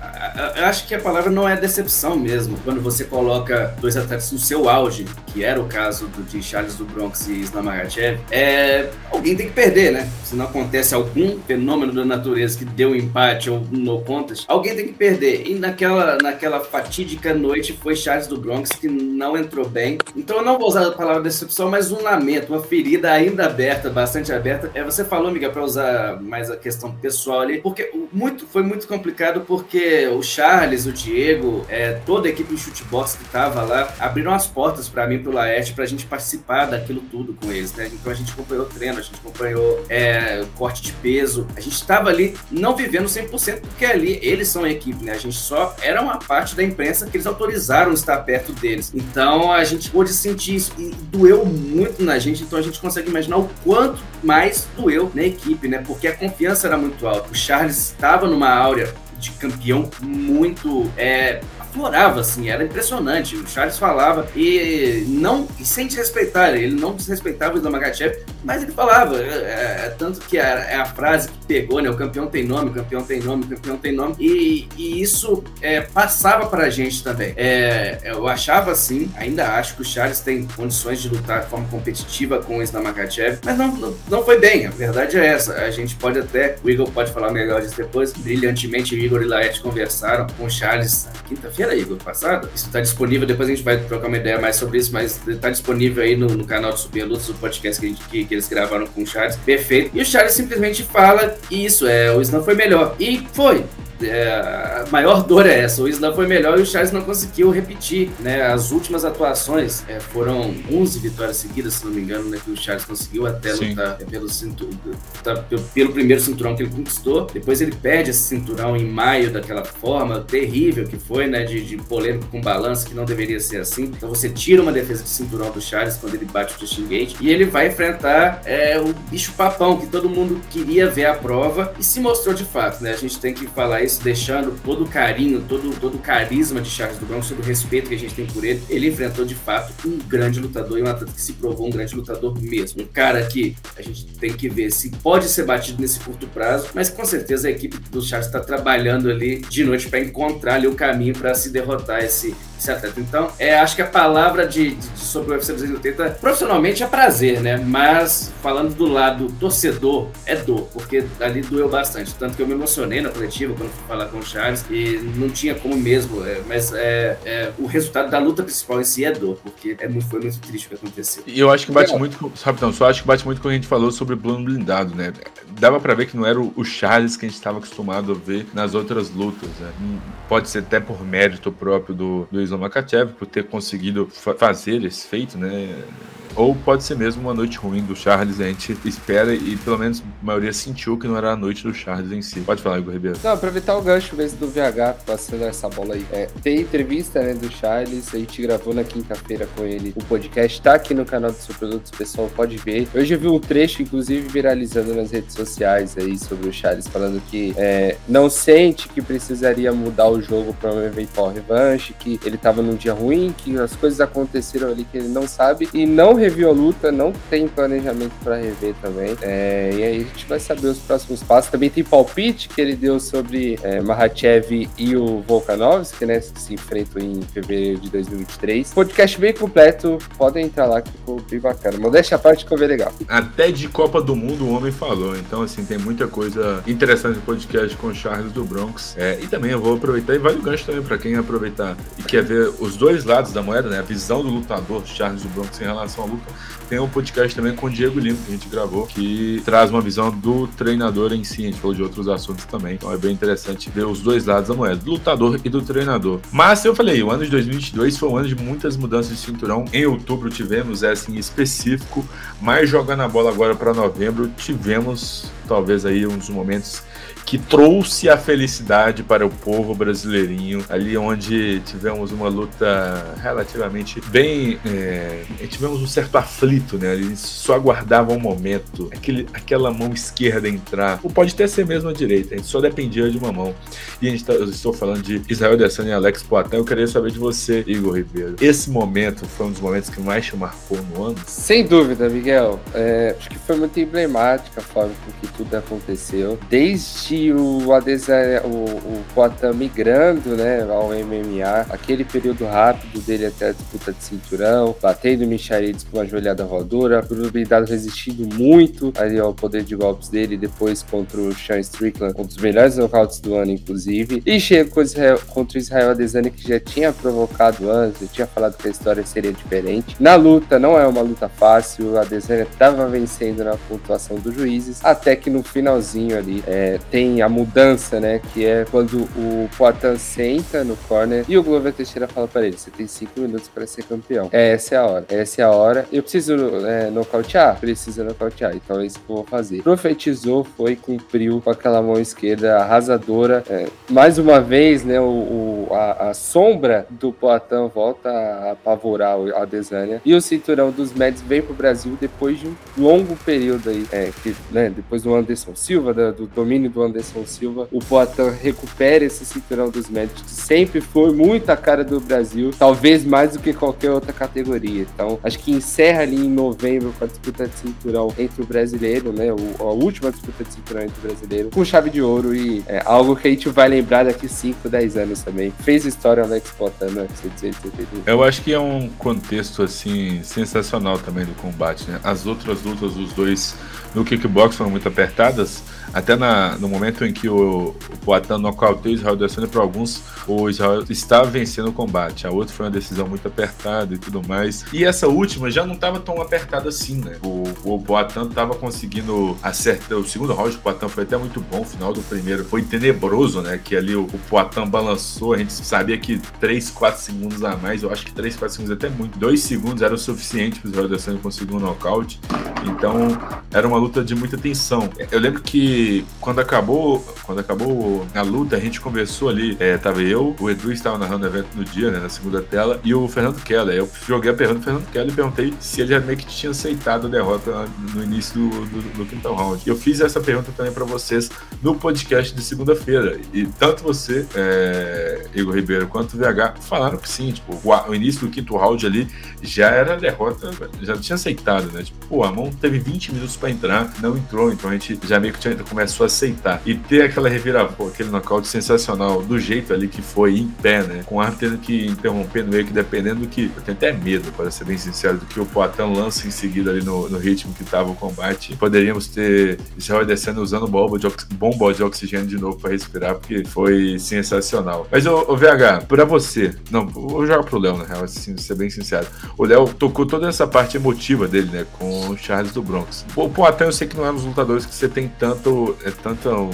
eu acho que a palavra não é decepção mesmo. Quando você coloca dois atletas no seu auge, que era o caso do, de Charles do Bronx e Islam Makhachev, é, alguém tem que perder, né? Se não acontece algum fenômeno da natureza que deu empate ou no contas, alguém tem que perder. E naquela, naquela fatídica noite foi Charles do Bronx que não entrou bem. Então eu não vou usar a palavra decepção, mas um lamento, uma ferida ainda aberta, bastante aberta. É, você falou, Miguel, para usar mais a questão pessoal ali, porque muito, foi muito complicado porque o Charles, o Diego, é, toda a equipe de chutebox que tava lá, abriram as portas para mim, pro Laerte, pra gente participar daquilo tudo com eles, né? Então a gente acompanhou treino, a gente acompanhou é, corte de peso, a gente tava ali não vivendo 100% porque ali eles são a equipe, né? A gente só era uma parte da imprensa que eles autorizaram estar perto deles. Então a gente pôde sentir isso e doeu muito na gente, então a gente consegue imaginar o quanto mais doeu na equipe, né? Porque a confiança era muito alta. O Charles estava numa áurea de campeão muito é, aflorava, assim, era impressionante. O Charles falava e não, e sem desrespeitar, ele não desrespeitava o Islam mas ele falava, é, é, tanto que é, a frase que pegou, né? O campeão tem nome, campeão tem nome, campeão tem nome, e, e isso é, passava pra gente também. É, eu achava assim, ainda acho que o Charles tem condições de lutar de forma competitiva com o Islam mas não, não, não, foi bem, a verdade é essa. A gente pode até, o Igor pode falar melhor disso depois, brilhantemente o Igor e Laet conversaram com o Charles quinta-feira quinta-feira, Igor, passado. Isso está disponível, depois a gente vai trocar uma ideia mais sobre isso, mas está disponível aí no, no, canal do Super Lutas, o podcast que, gente, que, que, eles gravaram com o Charles. Perfeito. E o Charles simplesmente fala isso, é, o Slam foi melhor. E foi é, a maior dor é essa. O Islam foi melhor e o Charles não conseguiu repetir. Né? As últimas atuações é, foram 11 vitórias seguidas, se não me engano, né, que o Charles conseguiu até Sim. lutar pelo, cinturão, tá, pelo, pelo, primeiro cinturão que ele conquistou. Depois ele perde esse cinturão em maio daquela forma terrível que foi, né, de, de polêmica com balanço, que não deveria ser assim. Então você tira uma defesa de cinturão do Charles quando ele bate o Justin Gate e ele vai enfrentar é, o bicho papão que todo mundo queria ver a prova e se mostrou de fato, né? A gente tem que falar isso deixando todo o carinho, todo, todo o carisma de Charles do Bronx, todo o respeito que a gente tem por ele. Ele enfrentou de fato um grande lutador e um atleta que se provou um grande lutador mesmo. Um cara que a gente tem que ver se pode ser batido nesse curto prazo, mas com certeza a equipe do Charles está trabalhando ali de noite para encontrar ali o caminho para se derrotar esse, atleta. Então, é, acho que a palavra de, de, sobre o UFC 280 profissionalmente é prazer, né? Mas falando do lado torcedor, é dor, porque ali doeu bastante. Tanto que eu me emocionei na coletiva quando fui falar com o Charles e não tinha como mesmo. É, mas é, é, o resultado da luta principal em si é dor, porque é muito, foi muito triste o que aconteceu. E eu acho que bate é. muito, rapidão, só acho que bate muito quando a gente falou sobre o plano blindado, né? Dava para ver que não era o Charles que a gente estava acostumado a ver nas outras lutas, né? Pode ser até por mérito próprio do, do Makachev por ter conseguido fa fazer esse feito, né? Ou pode ser mesmo uma noite ruim do Charles, a gente espera e pelo menos a maioria sentiu que não era a noite do Charles em si. Pode falar, Igor Ribeiro. Não, aproveitar o gancho mesmo do VH, passando essa bola aí. É, tem entrevista né, do Charles, a gente gravou na quinta-feira com ele. O podcast tá aqui no canal do Superprodutos, pessoal pode ver. Eu vi um trecho, inclusive, viralizando nas redes sociais aí sobre o Charles, falando que é, não sente que precisaria mudar o jogo para um eventual revanche, que ele tava num dia ruim, que as coisas aconteceram ali que ele não sabe e não reviu a luta, não tem planejamento para rever também. É, e aí a gente vai saber os próximos passos. Também tem palpite que ele deu sobre é, Mahachev e o Volkanovski, né? Que se enfrentam em fevereiro de 2023. Podcast bem completo, podem entrar lá que ficou bem bacana. Modéstia a parte que eu vi legal. Até de Copa do Mundo o homem falou. Então, assim, tem muita coisa interessante no podcast com o Charles do Bronx. É, e também eu vou aproveitar, e vale o gancho também para quem aproveitar e quer ver os dois lados da moeda, né? A visão do lutador Charles do Bronx em relação ao luta, tem um podcast também com o Diego Lima, que a gente gravou, que traz uma visão do treinador em si. A gente falou de outros assuntos também. Então é bem interessante ver os dois lados da moeda, do lutador e do treinador. Mas eu falei, o ano de 2022 foi um ano de muitas mudanças de cinturão. Em outubro tivemos essa em específico, mas jogando a bola agora para novembro, tivemos talvez aí dos momentos que trouxe a felicidade para o povo brasileirinho, ali onde tivemos uma luta relativamente bem. É, tivemos um certo aflito, né? Eles só aguardavam um momento, aquele, aquela mão esquerda entrar, ou pode até ser mesmo a direita, a gente só dependia de uma mão. E a gente tá, eu estou falando de Israel Dessani e Alex Poitin, eu queria saber de você, Igor Ribeiro. Esse momento foi um dos momentos que mais te marcou no ano? Sem dúvida, Miguel. É, acho que foi muito emblemática a forma com que tudo aconteceu. Desde o Adesanya, o, o Poitin migrando, né, ao MMA, aquele período rápido dele até a disputa de cinturão, batendo Micharides com uma joelhada rodora, probabilidade resistindo muito ali ao poder de golpes dele, depois contra o Sean Strickland, um dos melhores nocautes do ano, inclusive, e chega contra o Israel Adesanya, que já tinha provocado antes, eu tinha falado que a história seria diferente. Na luta, não é uma luta fácil, a Adesanya estava vencendo na pontuação dos juízes, até que no finalzinho ali é, tem a mudança, né? Que é quando o Poitin senta no corner e o Glover Teixeira fala para ele: você tem cinco minutos para ser campeão. Essa é a hora. Essa é a hora. Eu preciso é, nocautear? Precisa nocautear. Então é isso que eu vou fazer. Profetizou, foi, cumpriu com aquela mão esquerda arrasadora. É, mais uma vez, né? O, o a, a, sombra do Poitin volta a apavorar a Desânia. E o cinturão dos Meds vem pro Brasil depois de um longo período aí. É, que, né, depois do Anderson Silva, do, do domínio do Anderson Silva, o Poitin recupera esse cinturão dos médicos, que sempre foi muito a cara do Brasil, talvez mais do que qualquer outra categoria. Então, acho que encerra ali em novembro com a disputa de cinturão entre o brasileiro, né? O, a última disputa de cinturão entre o brasileiro, com chave de ouro e é, algo que a gente vai lembrar daqui 5, 10 anos também. Fez história Alex Poitin, né? Eu acho que é um contexto, assim, sensacional também do combate, né? As outras lutas dos dois no kickbox foram muito apertadas, até na, no momento em que o, o Poitin nocauteou Israel Adesanya, para alguns, o Israel estava vencendo o combate. A outra foi uma decisão muito apertada e tudo mais. E essa última já não estava tão apertada assim, né? O, o Poitin estava conseguindo acertar. O segundo round do Poitin foi até muito bom. O final do primeiro foi tenebroso, né? Que ali o, o Poitin balançou. A gente sabia que 3, 4 segundos a mais, eu acho que 3, 4 segundos até muito. 2 segundos era o suficiente para o Israel Adesanya conseguir um nocaute. Então, era uma luta de muita tensão. Eu lembro que quando acabou, quando acabou a luta, a gente conversou ali. É, tava eu, o Edu estava narrando o evento no dia, né, na segunda tela, e o Fernando Keller. Eu joguei a pergunta pro Fernando Keller e perguntei se ele já meio que tinha aceitado a derrota no início do, do, do quinto round. Eu fiz essa pergunta também para vocês no podcast de segunda-feira. E tanto você, é, Igor Ribeiro, quanto o VH falaram que sim, tipo, o, o, início do quinto round ali já era derrota, já tinha aceitado, né? Tipo, pô, a mão teve 20 minutos para entrar, não entrou, então a gente já meio que tinha começou a aceitar. E ter aquela reviravolta, aquele nocaute sensacional, do jeito ali que foi, em pé, né? Com o ar tendo que interromper no meio, que dependendo do que. Eu tenho até medo, para ser bem sincero, do que o Poitin lança em seguida ali no, no ritmo que tava o combate. Poderíamos ter Israel descendo usando bomba de, bomba de oxigênio de novo para respirar, porque foi sensacional. Mas, o VH, para você, não, vou jogar pro Léo, na real, assim, ser bem sincero. O Léo tocou toda essa parte emotiva dele, né? Com o Charles do Bronx. O Poitin, eu sei que não é um dos lutadores que você tem tanto é tanto.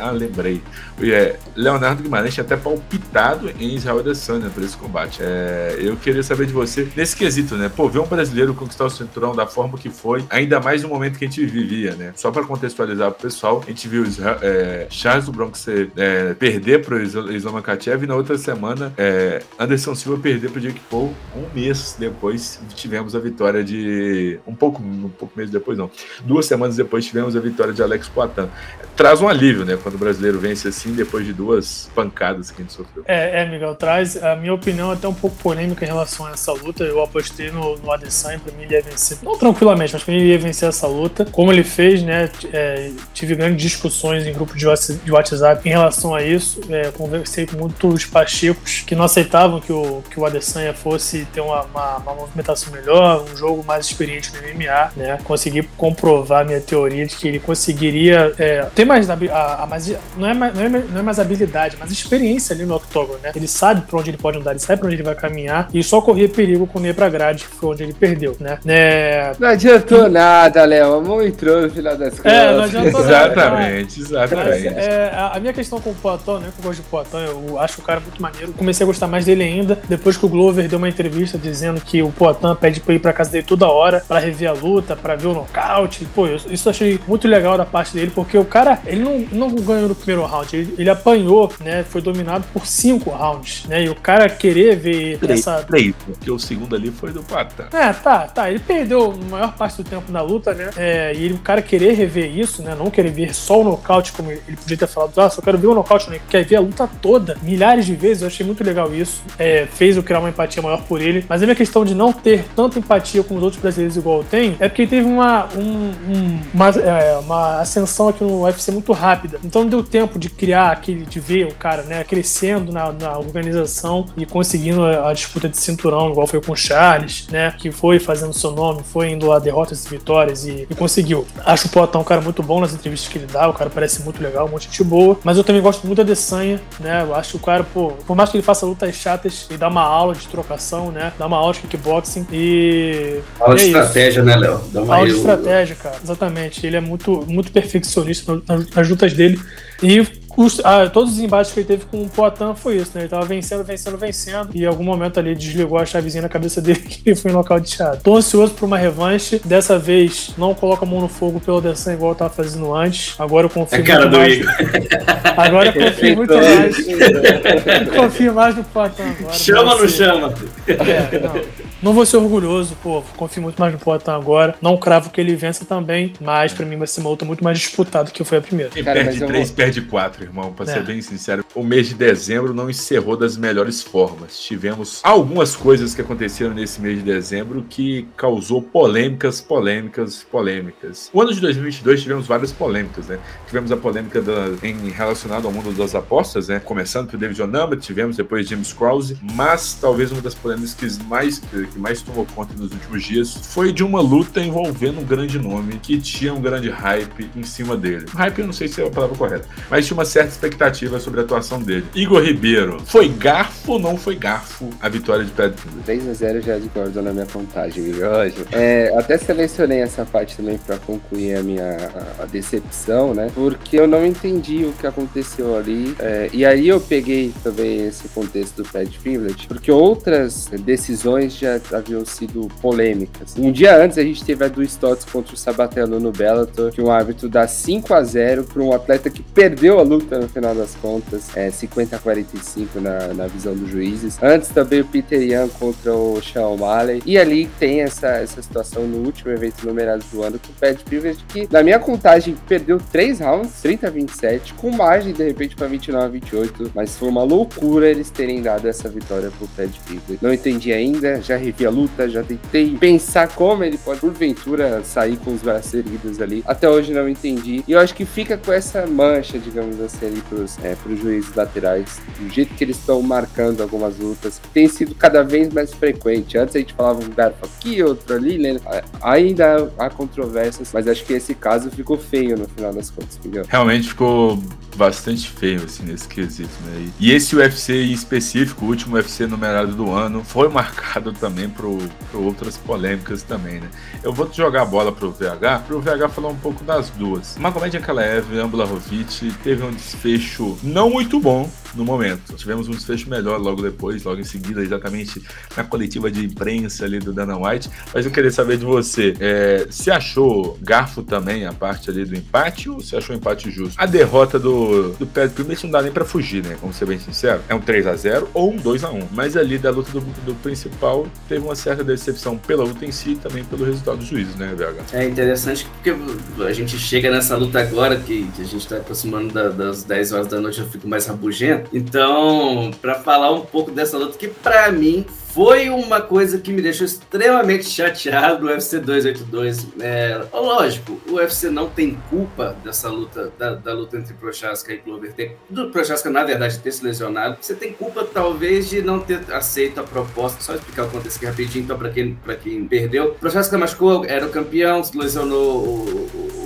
Ah, lembrei. É, Leonardo Guimarães tinha até palpitado em Israel Adesanya para esse combate. É, eu queria saber de você nesse quesito, né? Pô, ver um brasileiro conquistar o cinturão da forma que foi, ainda mais no momento que a gente vivia, né? Só para contextualizar pro pessoal, a gente viu é, Charles do Bronx é, perder pro Islam Makachev e na outra semana é, Anderson Silva perder pro Jake Paul. Um mês depois tivemos a vitória de. Um pouco, um pouco mês depois, não. Duas semanas depois tivemos a vitória de Alex Poitin traz um alívio, né? Quando o brasileiro vence assim, depois de duas pancadas que a gente sofreu. É, é Miguel, traz. A minha opinião é até um pouco polêmica em relação a essa luta. Eu apostei no, no Adesanya, pra mim ele ia vencer. Não tranquilamente, mas pra mim ele ia vencer essa luta. Como ele fez, né? É, tive grandes discussões em grupo de WhatsApp em relação a isso. É, conversei com muitos pachecos que não aceitavam que o, que o Adesanya fosse ter uma, uma, uma movimentação melhor, um jogo mais experiente no MMA, né? Consegui comprovar minha teoria de que ele conseguiria é, ter mais, a, a, mais não, é mais, não, é, não é mais habilidade, mas experiência ali no octógono, né? Ele sabe pra onde ele pode andar, ele sabe pra onde ele vai caminhar e só corria perigo quando ia pra grade, que foi onde ele perdeu, né? É... Não adiantou nada, Léo. A mão entrou no final das contas. É, não adiantou nada. Exatamente, exatamente. É, a, a minha questão com o Poitin, né? Que eu gosto de Poitin, eu acho o cara muito maneiro. Comecei a gostar mais dele ainda depois que o Glover deu uma entrevista dizendo que o Poitin pede pra ir pra casa dele toda hora pra rever a luta, pra ver o nocaute. Pô, isso eu achei muito legal da parte dele, porque o cara, ele não, não ganhou no primeiro round, ele, ele apanhou, né? Foi dominado por cinco rounds, né? E o cara querer ver Três, essa. três, porque o segundo ali foi do Pata. É, tá, tá. Ele perdeu a maior parte do tempo na luta, né? É, e ele, o cara querer rever isso, né? Não querer ver só o nocaute, como ele podia ter falado, ah, só quero ver o nocaute, né? Quer ver a luta toda, milhares de vezes. Eu achei muito legal isso. É, fez eu criar uma empatia maior por ele. Mas a minha questão de não ter tanta empatia com os outros brasileiros igual eu tenho é porque teve uma, um, um, uma, é, uma ascensão aqui no UFC muito rápida. Então não deu tempo de criar aquele, de ver o cara, né? Crescendo na, na organização e conseguindo a, a disputa de cinturão, igual foi com o Charles, né? Que foi fazendo seu nome, foi indo a derrotas e vitórias e, e conseguiu. Acho o Potão um cara muito bom nas entrevistas que ele dá, o cara parece muito legal, um monte de boa. Mas eu também gosto muito da Desanha, né? Eu acho que o cara, pô, por mais que ele faça lutas chatas, ele dá uma aula de trocação, né? Dá uma aula de kickboxing e. Aula de é estratégia, né, Léo? Aula de estratégia, cara. Exatamente. Ele é muito, muito perfeccionista nas, nas lutas dele. E os- ah, todos os embates que ele teve com o Poitin foi isso, né? Ele tava vencendo, vencendo, vencendo. E em algum momento ali desligou a chavezinha na cabeça dele que ele foi nocauteado. Tô ansioso por uma revanche. Dessa vez, não coloca a mão no fogo pelo Dessan igual eu tava fazendo antes. Agora eu confio É cara muito do mais. Igor. Agora eu confio muito mais. Eu confio mais no Poitin agora. Chama ou não Mas, chama? é, não. Não vou ser orgulhoso, pô. Confio muito mais no Poitin agora. Não cravo que ele vença também, mas pra mim vai ser uma luta muito mais disputada que foi a primeira. Quem Cara, perde três, vou- perde quatro, irmão. Pra É. ser bem sincero, o mês de dezembro não encerrou das melhores formas. Tivemos algumas coisas que aconteceram nesse mês de dezembro que causou polêmicas, polêmicas, polêmicas. O ano de 2022 tivemos várias polêmicas, né? Tivemos a polêmica da, em relacionada ao mundo das apostas, né? Começando por David Onama, tivemos depois James Krause, mas talvez uma das polêmicas que mais, que, que mais tomou conta nos últimos dias foi de uma luta envolvendo um grande nome que tinha um grande hype em cima dele. Hype eu não sei se é a palavra correta, mas tinha uma certa expectativa sobre a atuação dele. Igor Ribeiro, foi garfo ou não foi garfo a vitória de Pedro Pindar? 3x0 já discordo na minha contagem, Miguel. É, até selecionei essa parte também para concluir a minha a- a decepção, né? Porque eu não entendi o que aconteceu ali. É, e aí eu peguei também esse contexto do Pat Fimlet, porque outras decisões já haviam sido polêmicas. Um dia antes a gente teve a do Stotts contra o Sabatello no Bellator, que um árbitro dá 5 a 0 para um atleta que perdeu a luta no final das contas, é, 50 a 45 na, na visão dos juízes. Antes também o Peter Young contra o Sean O'Malley. E ali tem essa, essa situação no último evento numerado do ano com o Pat Privilege, que na minha contagem perdeu 3 rounds, 30 a 27, com margem de repente para 29 a 28, mas foi uma loucura eles terem dado essa vitória pro Pat Privilege. Não entendi ainda, já revi a luta, já tentei pensar como ele pode porventura sair com os braços erguidos ali. Até hoje não entendi. E eu acho que fica com essa mancha, digamos assim, ali pros, é, pros juízes laterais, do jeito que eles estão marcando algumas lutas, tem sido cada vez mais frequente. Antes a gente falava um garfo aqui, outro ali, né? Ainda há controvérsias, mas acho que esse caso ficou feio no final das contas, Miguel. Realmente ficou bastante feio, assim, nesse quesito, né? E esse UFC em específico, o último UFC numerado do ano, foi marcado também por, por outras polêmicas também, né? Eu vou jogar a bola pro VH, pro VH falar um pouco das duas. Magomed Ankalaev e Amblahovic teve um desfecho não muito bom no momento. Tivemos um desfecho melhor logo depois, logo em seguida, exatamente na coletiva de imprensa ali do Dana White. Mas eu queria saber de você, é, você achou garfo também a parte ali do empate ou você achou o empate justo? A derrota do, do Pedro Primeiro não dá nem pra fugir, né? Vamos ser bem sincero. É um 3 a 0 ou um 2 a 1 Mas ali da luta do, do principal, teve uma certa decepção pela luta em si e também pelo resultado dos juízes, né, VH? É interessante porque a gente chega nessa luta agora, que, a gente tá aproximando da- das 10 horas da noite, eu fico mais rabugento. Então, pra falar um pouco dessa luta, que pra mim foi uma coisa que me deixou extremamente chateado no UFC 282. É, lógico, o UFC não tem culpa dessa luta, da, da luta entre Prochaska e Glover. Tem, do Prochaska, na verdade, ter se lesionado. Você tem culpa, talvez, de não ter aceito a proposta. Só explicar o contexto aqui rapidinho, então, para quem, pra quem perdeu. Prochaska machucou, era o campeão, se lesionou o, o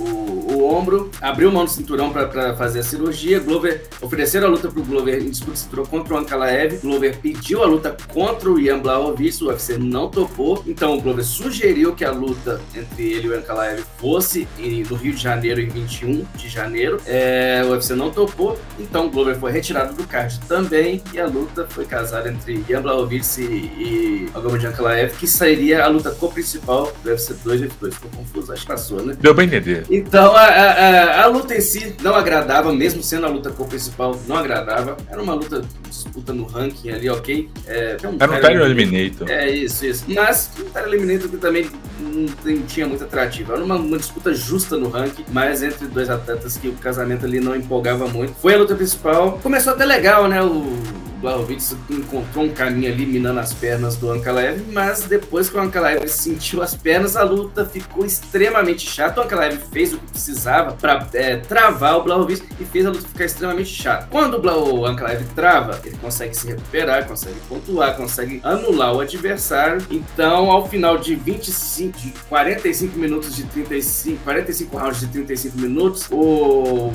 o ombro, abriu mão do cinturão para fazer a cirurgia. Glover ofereceram a luta para o Glover em disputa de cinturão contra o Ankalaev. Glover pediu a luta contra o Ian Blachowicz, o UFC não topou. Então o Glover sugeriu que a luta entre ele e o Ankalaev fosse no Rio de Janeiro em 21 de janeiro. É, o UFC não topou, então o Glover foi retirado do card também e a luta foi casada entre Ian Blachowicz e, Algomad Ankalaev, que sairia a luta co-principal do UFC 282. Ficou confuso, acho que passou, né? Deu bem entender. Então a, a, a, luta em si não agradava, mesmo sendo a luta co-principal, não agradava. Era uma luta disputa no ranking ali, ok. É, um Era um Tyler Eliminator. É isso, isso. Mas um Tyler Eliminator que também não, não tinha muito atrativo. Era uma, uma, disputa justa no ranking, mas entre dois atletas que o casamento ali não empolgava muito. Foi a luta principal. Começou até legal, né? O Blachowicz encontrou um caminho ali minando as pernas do Ankalaev, mas depois que o Ankalaev sentiu as pernas, a luta ficou extremamente chata. O Ankalaev fez o que precisava para é, travar o Blachowicz e fez a luta ficar extremamente chata. Quando o Ankalaev trava, ele consegue se recuperar, consegue pontuar, consegue anular o adversário. Então, ao final de 25, de 45 minutos de 35, 45 rounds de 35 minutos, o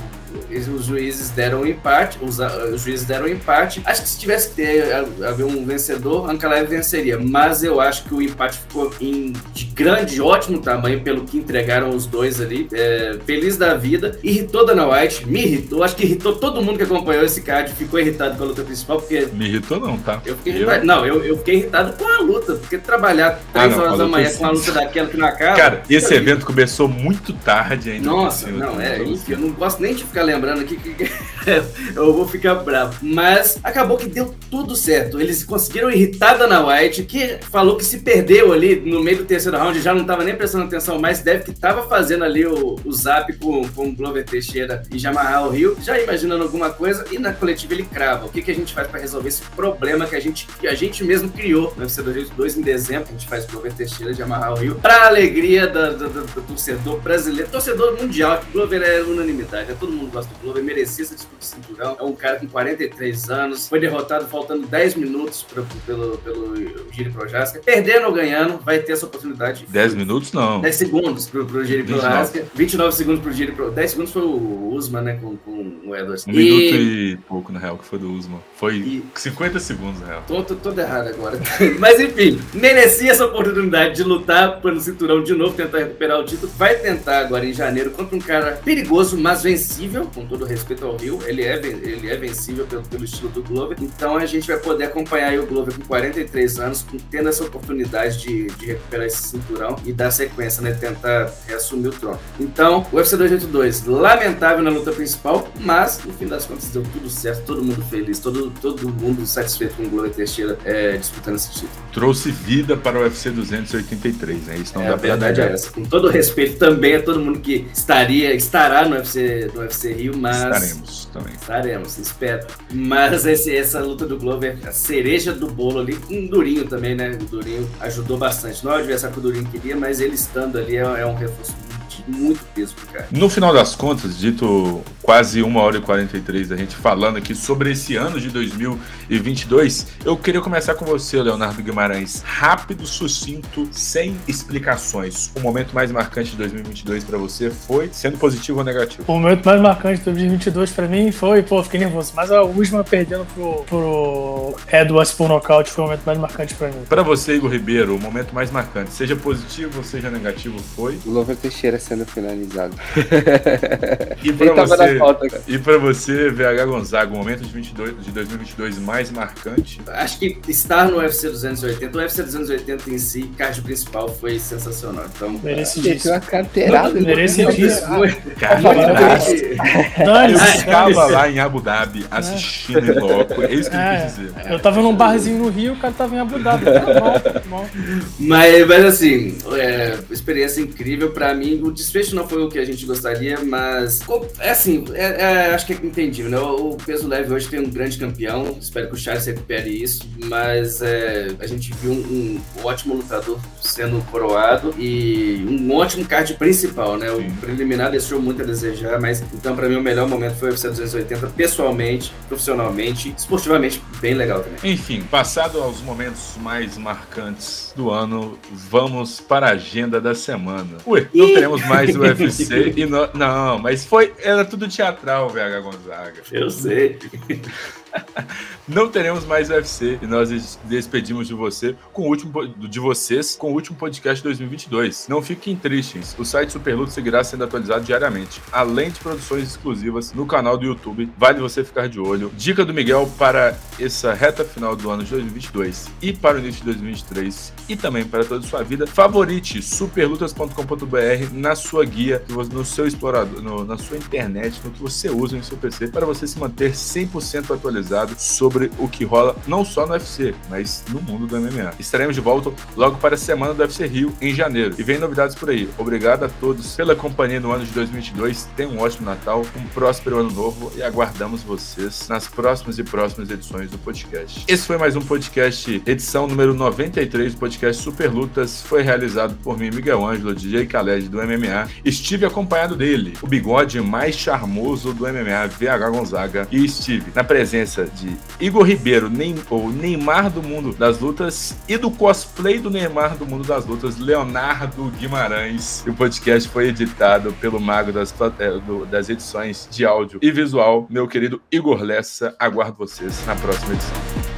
os juízes deram um empate, os, os, juízes deram um empate. Acho que se tivesse que ter haver um vencedor, Ankalaev venceria, mas eu acho que o empate ficou em, de grande, ótimo tamanho pelo que entregaram os dois ali. É, feliz da vida, irritou Dana White, me irritou, acho que irritou todo mundo que acompanhou esse card, ficou irritado com a luta principal, porque... Me irritou não, tá? Eu fiquei eu... Não, eu, eu fiquei irritado com a luta, porque trabalhar três ah, horas da manhã com a luta daquela que não acaba... Cara, esse evento começou muito tarde ainda. Nossa, não, é, enfim, eu não gosto nem de ficar lembrando aqui que eu vou ficar bravo. Mas acabou que deu tudo certo. Eles conseguiram irritar Dana White, que falou que se perdeu ali no meio do terceiro round, já não estava nem prestando atenção mais, deve que estava fazendo ali o, o zap com, com o Glover Teixeira e Jamarral Rio, já imaginando alguma coisa, e na coletiva ele crava. O que, que a gente faz para resolver esse problema que a gente, que a gente mesmo criou no UFC 2 em dezembro, a gente faz Glover Teixeira e Jamarral Rio, para alegria do torcedor brasileiro, torcedor mundial, que Glover é unanimidade, é todo mundo do Glover, merecia essa disputa de cinturão. É um cara com 43 anos, foi derrotado faltando 10 minutos pra, pelo, pelo Giri Projaska. Perdendo ou ganhando, vai ter essa oportunidade. 10 minutos não. 10 segundos pro, pro Giri Projaska. 29 segundos pro Giri Projaska. 10 segundos foi o Usman, né, com, com o Edwards. Um e... minuto e pouco, na real, que foi do Usman. Foi e... 50 segundos, na real. Tô, tô, tô errado agora. Mas enfim, merecia essa oportunidade de lutar pelo cinturão de novo, tentar recuperar o título. Vai tentar agora em janeiro contra um cara perigoso, mas vencível, com todo respeito ao Rio, ele é, ele é vencível pelo, pelo estilo do Glover. Então a gente vai poder acompanhar o Glover com 43 anos, tendo essa oportunidade de, de recuperar esse cinturão e dar sequência, né? Tentar reassumir o trono. Então, o UFC 282, lamentável na luta principal, mas no fim das contas deu tudo certo, todo mundo feliz, todo, todo mundo satisfeito com o Glover Teixeira é, disputando esse título. Trouxe vida para o UFC 283, né? Isso não é, dá a verdade é essa. Com todo respeito também a todo mundo que estaria, estará no UFC, no UFC Rio, mas Estaremos também. Estaremos, espero. Mas esse, essa luta do Glover, a cereja do bolo ali, com o Durinho também, né? O Durinho ajudou bastante. Não é o adversário que o Durinho queria, mas ele estando ali é, é um reforço muito peso pro cara. No final das contas, dito quase uma hora e 43 da gente falando aqui sobre esse ano de 2022, eu queria começar com você, Leonardo Guimarães. Rápido, sucinto, sem explicações. O momento mais marcante de 2022 para você foi sendo positivo ou negativo? O momento mais marcante de 2022 para mim foi, pô, fiquei nervoso, mas a Usma perdendo pro, pro Edwards por nocaute foi o momento mais marcante para mim. Para você, Igor Ribeiro, o momento mais marcante, seja positivo ou seja negativo, foi? O Lover Teixeira sendo finalizado. e para você, e para você, VH Gonzaga, o momento de, 22, de 2022 mais marcante? Acho que estar no UFC 280, o UFC 280 em si, card principal, foi sensacional. Então, merecidíssimo. Uma carteirada. Merecidíssimo. Eu estava lá em Abu Dhabi assistindo em loco. É isso que é, eu quis dizer. Eu tava num barzinho no Rio, o cara tava em Abu Dhabi. Tá bom, bom. Mas, mas assim, é, experiência incrível para mim. O desfecho não foi o que a gente gostaria, mas é assim, é, é, acho que é entendível, né? O peso leve hoje tem um grande campeão, espero que o Charles recupere isso, mas é, a gente viu um, um, ótimo lutador sendo coroado e um ótimo card principal, né? O preliminar deixou muito a desejar, mas então para mim o melhor momento foi o UFC 280, pessoalmente, profissionalmente, esportivamente, bem legal também. Enfim, passado aos momentos mais marcantes do ano, vamos para a agenda da semana. Ué, não teremos mais o UFC e no... não, mas foi era tudo teatral, VH Gonzaga. Eu sei. Não teremos mais UFC e nós despedimos de você com o último de vocês com o último podcast de 2022. Não fiquem tristes, o site Superluto seguirá sendo atualizado diariamente, além de produções exclusivas no canal do YouTube. Vale você ficar de olho. Dica do Miguel para essa reta final do ano de 2022 e para o início de 2023 e também para toda a sua vida. Favorite superlutas.com.br na sua guia, no seu explorador, no, na sua internet, no que você usa em seu PC para você se manter 100% atualizado atualizado sobre o que rola não só no UFC, mas no mundo do MMA. Estaremos de volta logo para a semana do UFC Rio em janeiro e vem novidades por aí. Obrigado a todos pela companhia no ano de 2022. Tenham um ótimo Natal, um próspero ano novo e aguardamos vocês nas próximas e próximas edições do podcast. Esse foi mais um podcast, edição número 93 do podcast Super Lutas. Foi realizado por mim, Miguel Ângelo, DJ Khaled do MMA. Estive acompanhado dele, o bigode mais charmoso do MMA, VH Gonzaga, e estive na presença de Igor Ribeiro, nem, ou Neymar do mundo das lutas, e do cosplay do Neymar do mundo das lutas, Leonardo Guimarães. E o podcast foi editado pelo mago das, é, das edições de áudio e visual, meu querido Igor Lessa. Aguardo vocês na próxima edição.